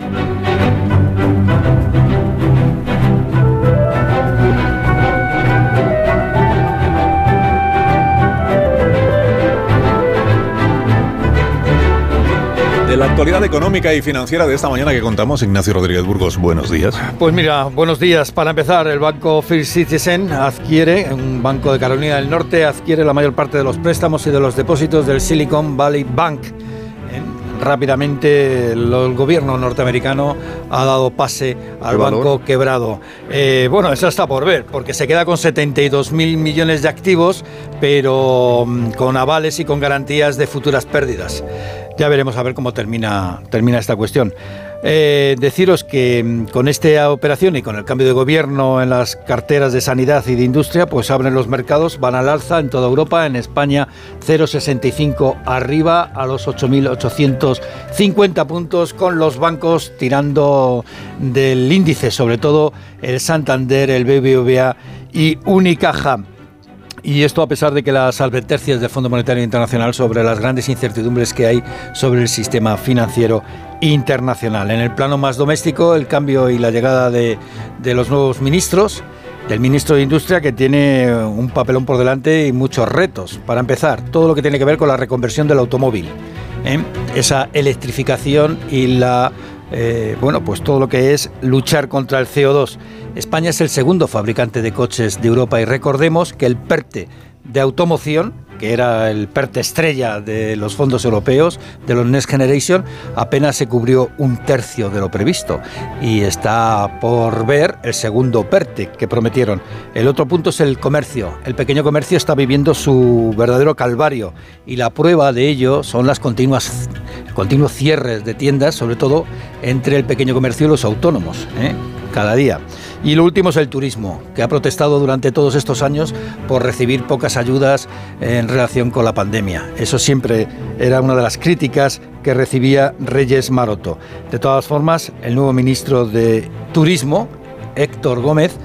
De la actualidad económica y financiera de esta mañana que contamos, Ignacio Rodríguez Burgos, buenos días. Pues mira, buenos días. Para empezar, el banco First Citizen adquiere, un banco de Carolina del Norte, adquiere la mayor parte de los préstamos y de los depósitos del Silicon Valley Bank. Rápidamente el gobierno norteamericano ha dado pase al banco quebrado. Eh, bueno, eso está por ver, porque se queda con 72 mil millones de activos, pero mm, con avales y con garantías de futuras pérdidas. Ya veremos a ver cómo termina, termina esta cuestión. Eh, deciros que mm, con esta operación y con el cambio de gobierno en las carteras de sanidad y de industria, pues abren los mercados, van al alza en toda Europa, en España 0,65 arriba a los 8.850 puntos, con los bancos tirando del índice, sobre todo el Santander, el BBVA y Unicaja. Y esto a pesar de que las advertencias del Fondo Monetario Internacional sobre las grandes incertidumbres que hay sobre el sistema financiero internacional. En el plano más doméstico, el cambio y la llegada de, los nuevos ministros, del ministro de Industria que tiene un papelón por delante y muchos retos. Para empezar, todo lo que tiene que ver con la reconversión del automóvil, ¿eh? esa electrificación y la eh, bueno, pues todo lo que es luchar contra el CO2. España es el segundo fabricante de coches de Europa y recordemos que el PERTE de automoción, que era el PERTE estrella de los fondos europeos, de los Next Generation, apenas se cubrió un tercio de lo previsto. Y está por ver el segundo PERTE que prometieron. El otro punto es el comercio. El pequeño comercio está viviendo su verdadero calvario y la prueba de ello son las continuas continuos cierres de tiendas, sobre todo entre el pequeño comercio y los autónomos, ¿eh? Cada día. Y lo último es el turismo, que ha protestado durante todos estos años por recibir pocas ayudas en relación con la pandemia. Eso siempre era una de las críticas que recibía Reyes Maroto. De todas formas, el nuevo ministro de Turismo, Héctor Gómez,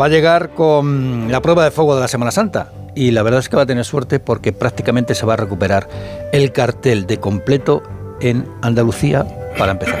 va a llegar con la prueba de fuego de la Semana Santa. Y la verdad es que va a tener suerte porque prácticamente se va a recuperar el cartel de completo en Andalucía para empezar.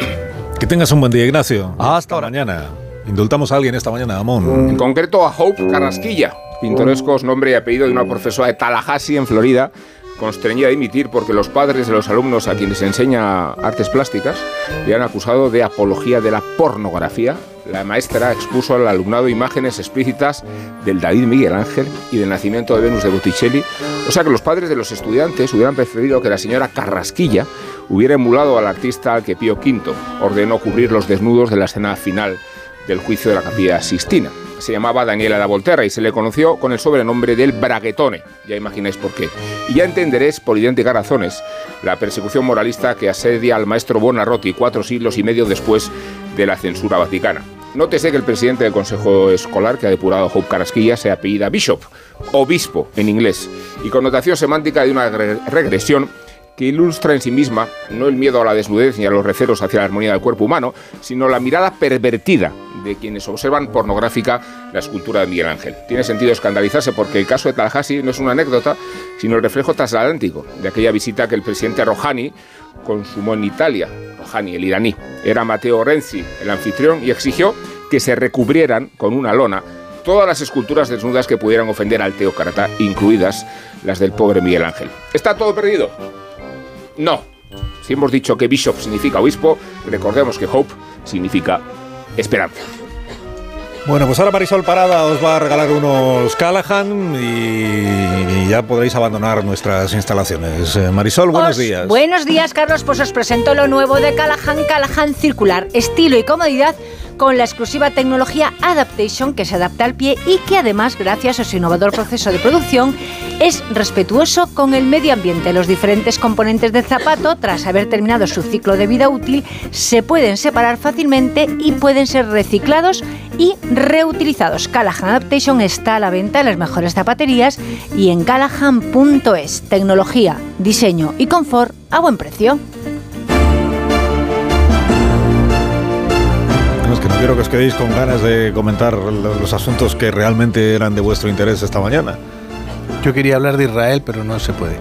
Que tengas un buen día, Ignacio. Hasta ahora. mañana. Indultamos a alguien esta mañana, Amón. En concreto a Hope Carrasquilla, pintorescos nombre y apellido de una profesora de Tallahassee, en Florida, constreñida a dimitir porque los padres de los alumnos a quienes enseña artes plásticas le han acusado de apología de la pornografía. La maestra expuso al alumnado imágenes explícitas del David Miguel Ángel y del nacimiento de Venus de Botticelli. O sea que los padres de los estudiantes hubieran preferido que la señora Carrasquilla hubiera emulado al artista al que Pío V ordenó cubrir los desnudos de la escena final del juicio de la capilla Sistina. Se llamaba Daniela da Volterra y se le conoció con el sobrenombre del Braguetone. Ya imagináis por qué. Y ya entenderéis, por idénticas razones, la persecución moralista que asedia al maestro Bonarroti cuatro siglos y medio después de la censura vaticana. Nótese que el presidente del Consejo Escolar que ha depurado Hope Carasquilla se apellida Bishop, obispo en inglés, y connotación semántica de una regresión que ilustra en sí misma no el miedo a la desnudez ni a los receros hacia la armonía del cuerpo humano, sino la mirada pervertida de quienes observan pornográfica la escultura de Miguel Ángel. Tiene sentido escandalizarse porque el caso de Tallahassee no es una anécdota, sino el reflejo transatlántico de aquella visita que el presidente Rouhani consumó en Italia. Rouhani, el iraní. Era Matteo Renzi, el anfitrión, y exigió que se recubrieran con una lona todas las esculturas desnudas que pudieran ofender al teócrata, incluidas las del pobre Miguel Ángel. ¿Está todo perdido? No. Si hemos dicho que Bishop significa obispo, recordemos que Hope significa esperanza. Bueno, pues ahora Marisol Parada os va a regalar unos Callahan y, ya podréis abandonar nuestras instalaciones. Eh, Marisol, buenos días. Buenos días, Carlos. Pues os presento lo nuevo de Callahan, Callahan Circular, estilo y comodidad con la exclusiva tecnología Adaptation que se adapta al pie y que además, gracias a su innovador proceso de producción, es respetuoso con el medio ambiente. Los diferentes componentes del zapato, tras haber terminado su ciclo de vida útil, se pueden separar fácilmente y pueden ser reciclados y reutilizados. Callahan Adaptation está a la venta en las mejores zapaterías y en callahan.es. Tecnología, diseño y confort a buen precio. Que no quiero que os quedéis con ganas de comentar los asuntos que realmente eran de vuestro interés esta mañana. Yo quería hablar de Israel, pero no se puede.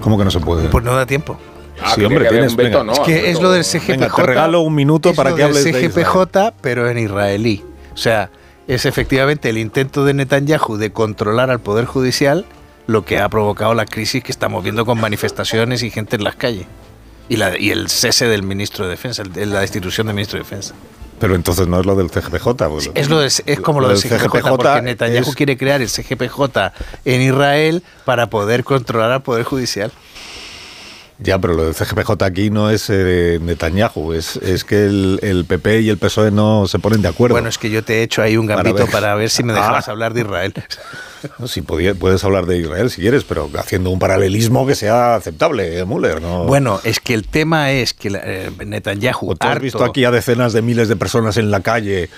¿Cómo que no se puede? Pues no da tiempo. Ah, sí, hombre, tienes, es que es lo del CGPJ. te regalo un minuto para que hables del CGPJ, pero en israelí. O sea, es efectivamente el intento de Netanyahu de controlar al Poder Judicial lo que ha provocado la crisis que estamos viendo con manifestaciones y gente en las calles. Y, la, y el cese del ministro de Defensa, la destitución del ministro de Defensa. Pero entonces no es lo del CGPJ. Pues, es, lo es como lo, del CGPJ, porque Netanyahu quiere crear el CGPJ en Israel para poder controlar al Poder Judicial. Ya, pero lo del CGPJ aquí no es eh, Netanyahu, es, es que el, PP y el PSOE no se ponen de acuerdo. Bueno, es que yo te he hecho ahí un gambito para ver, si me dejabas ah. hablar de Israel. sí, puedes hablar de Israel si quieres, pero haciendo un paralelismo que sea aceptable, eh, Müller. ¿no? Bueno, es que el tema es que eh, Netanyahu... ¿Tú has visto aquí a decenas de miles de personas en la calle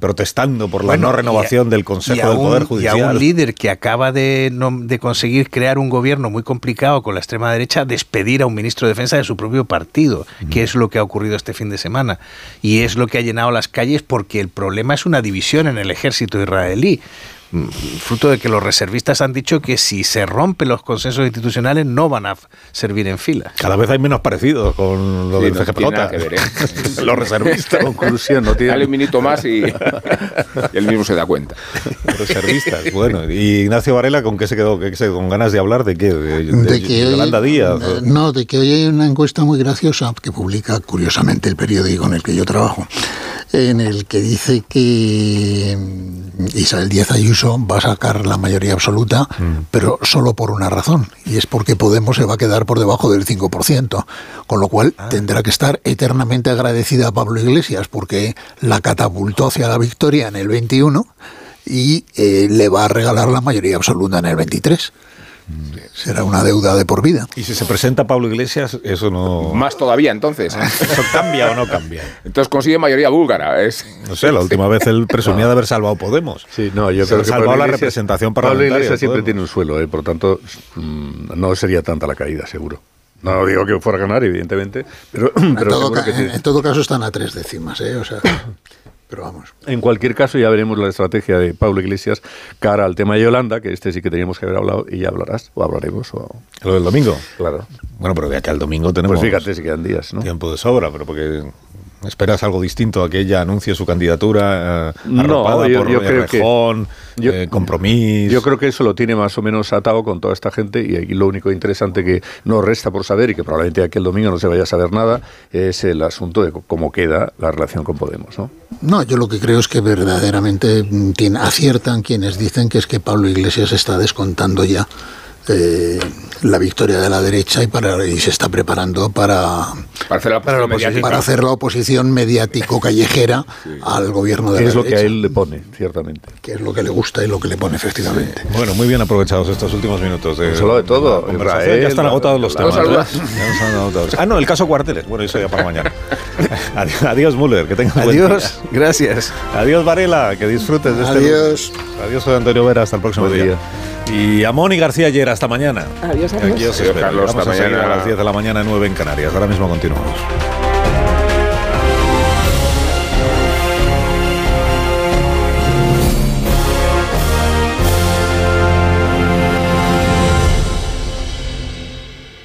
protestando por la no renovación del Consejo del Poder Judicial. Y a un líder que acaba de, de, conseguir crear un gobierno muy complicado con la extrema derecha, despedir a un ministro de Defensa de su propio partido, que es lo que ha ocurrido este fin de semana. Y es lo que ha llenado las calles porque el problema es una división en el ejército israelí mm, fruto de que los reservistas han dicho que si se rompen los consensos institucionales no van a servir en fila. Cada vez hay menos parecidos con lo Sí, del no CGPJ. que ver, ¿eh? los reservistas. Conclusión, no tiene- Dale un minuto más y, y él mismo se da cuenta. reservistas, bueno. ¿Y Ignacio Varela con qué se quedó? ¿Qué se? ¿Con ganas de hablar de qué? ¿De, de- de que hoy, Díaz? no, de que hoy hay una encuesta muy graciosa que publica curiosamente el periódico en el que yo trabajo, en el que dice que mm, Isabel Díaz Ayuso va a sacar la mayoría absoluta, pero solo por una razón, y es porque Podemos se va a quedar por debajo del 5%, con lo cual tendrá que estar eternamente agradecida a Pablo Iglesias porque la catapultó hacia la victoria en el 21 y eh, le va a regalar la mayoría absoluta en el 23. Será una deuda de por vida. Y si se presenta Pablo Iglesias, eso no... Más todavía, entonces. ¿Eso cambia o no cambia? Entonces consigue mayoría búlgara. Es... No sé, la última vez él presumía de haber salvado Podemos. Sí, no, yo Se creo ha que salvado Pablo la Iglesias- representación Pablo parlamentaria. Iglesias de siempre tiene un suelo, eh, por tanto, mm, no sería tanta la caída, seguro. No digo que fuera a ganar, evidentemente, pero, En todo, que tiene- en todo caso están a tres décimas, ¿eh? O sea, pero vamos. En cualquier caso, ya veremos la estrategia de Pablo Iglesias cara al tema de Yolanda, que este sí que teníamos que haber hablado, y ya hablarás, o hablaremos. O... ¿Lo del domingo? Claro. Bueno, pero de aquí al domingo tenemos Pues fíjate si quedan días, ¿no? tiempo de sobra, pero porque esperas algo distinto a que ella anuncie su candidatura eh, No, arropada yo- por yo creo que- yo- eh, Compromís. Yo creo que eso lo tiene más o menos atado con toda esta gente y aquí lo único interesante que nos resta por saber y que probablemente aquí el domingo no se vaya a saber nada es el asunto de cómo queda la relación con Podemos, ¿no? No, yo lo que creo es que verdaderamente mm, tiene- aciertan quienes dicen que es que Pablo Iglesias está descontando ya eh, la victoria de la derecha y, para, y se está preparando para, Para hacer la, para, la para hacer la oposición mediático-callejera al gobierno de Que la es lo que derecha. a él le pone, ciertamente. que es lo que le gusta y lo que le pone efectivamente. Bueno, muy bien aprovechados estos últimos minutos. De, Hemos hablado de todo. Israel, ya están agotados los temas. ¿eh? Ya están agotados. Ah, no, el caso Cuarteles. Bueno, eso ya para mañana. Adiós, adiós Müller, que tengas buen Adiós, gracias. día. Adiós, Varela, que disfrutes de este Adiós. lunes. Adiós, soy Antonio Vera, hasta el próximo Buen día. día. Y a Moni García ayer, hasta mañana. Adiós, Aquí adiós. os Adiós, espero. Carlos, Vamos hasta a seguir mañana. a las 10 de la mañana, 9 en Canarias. Ahora mismo continuamos.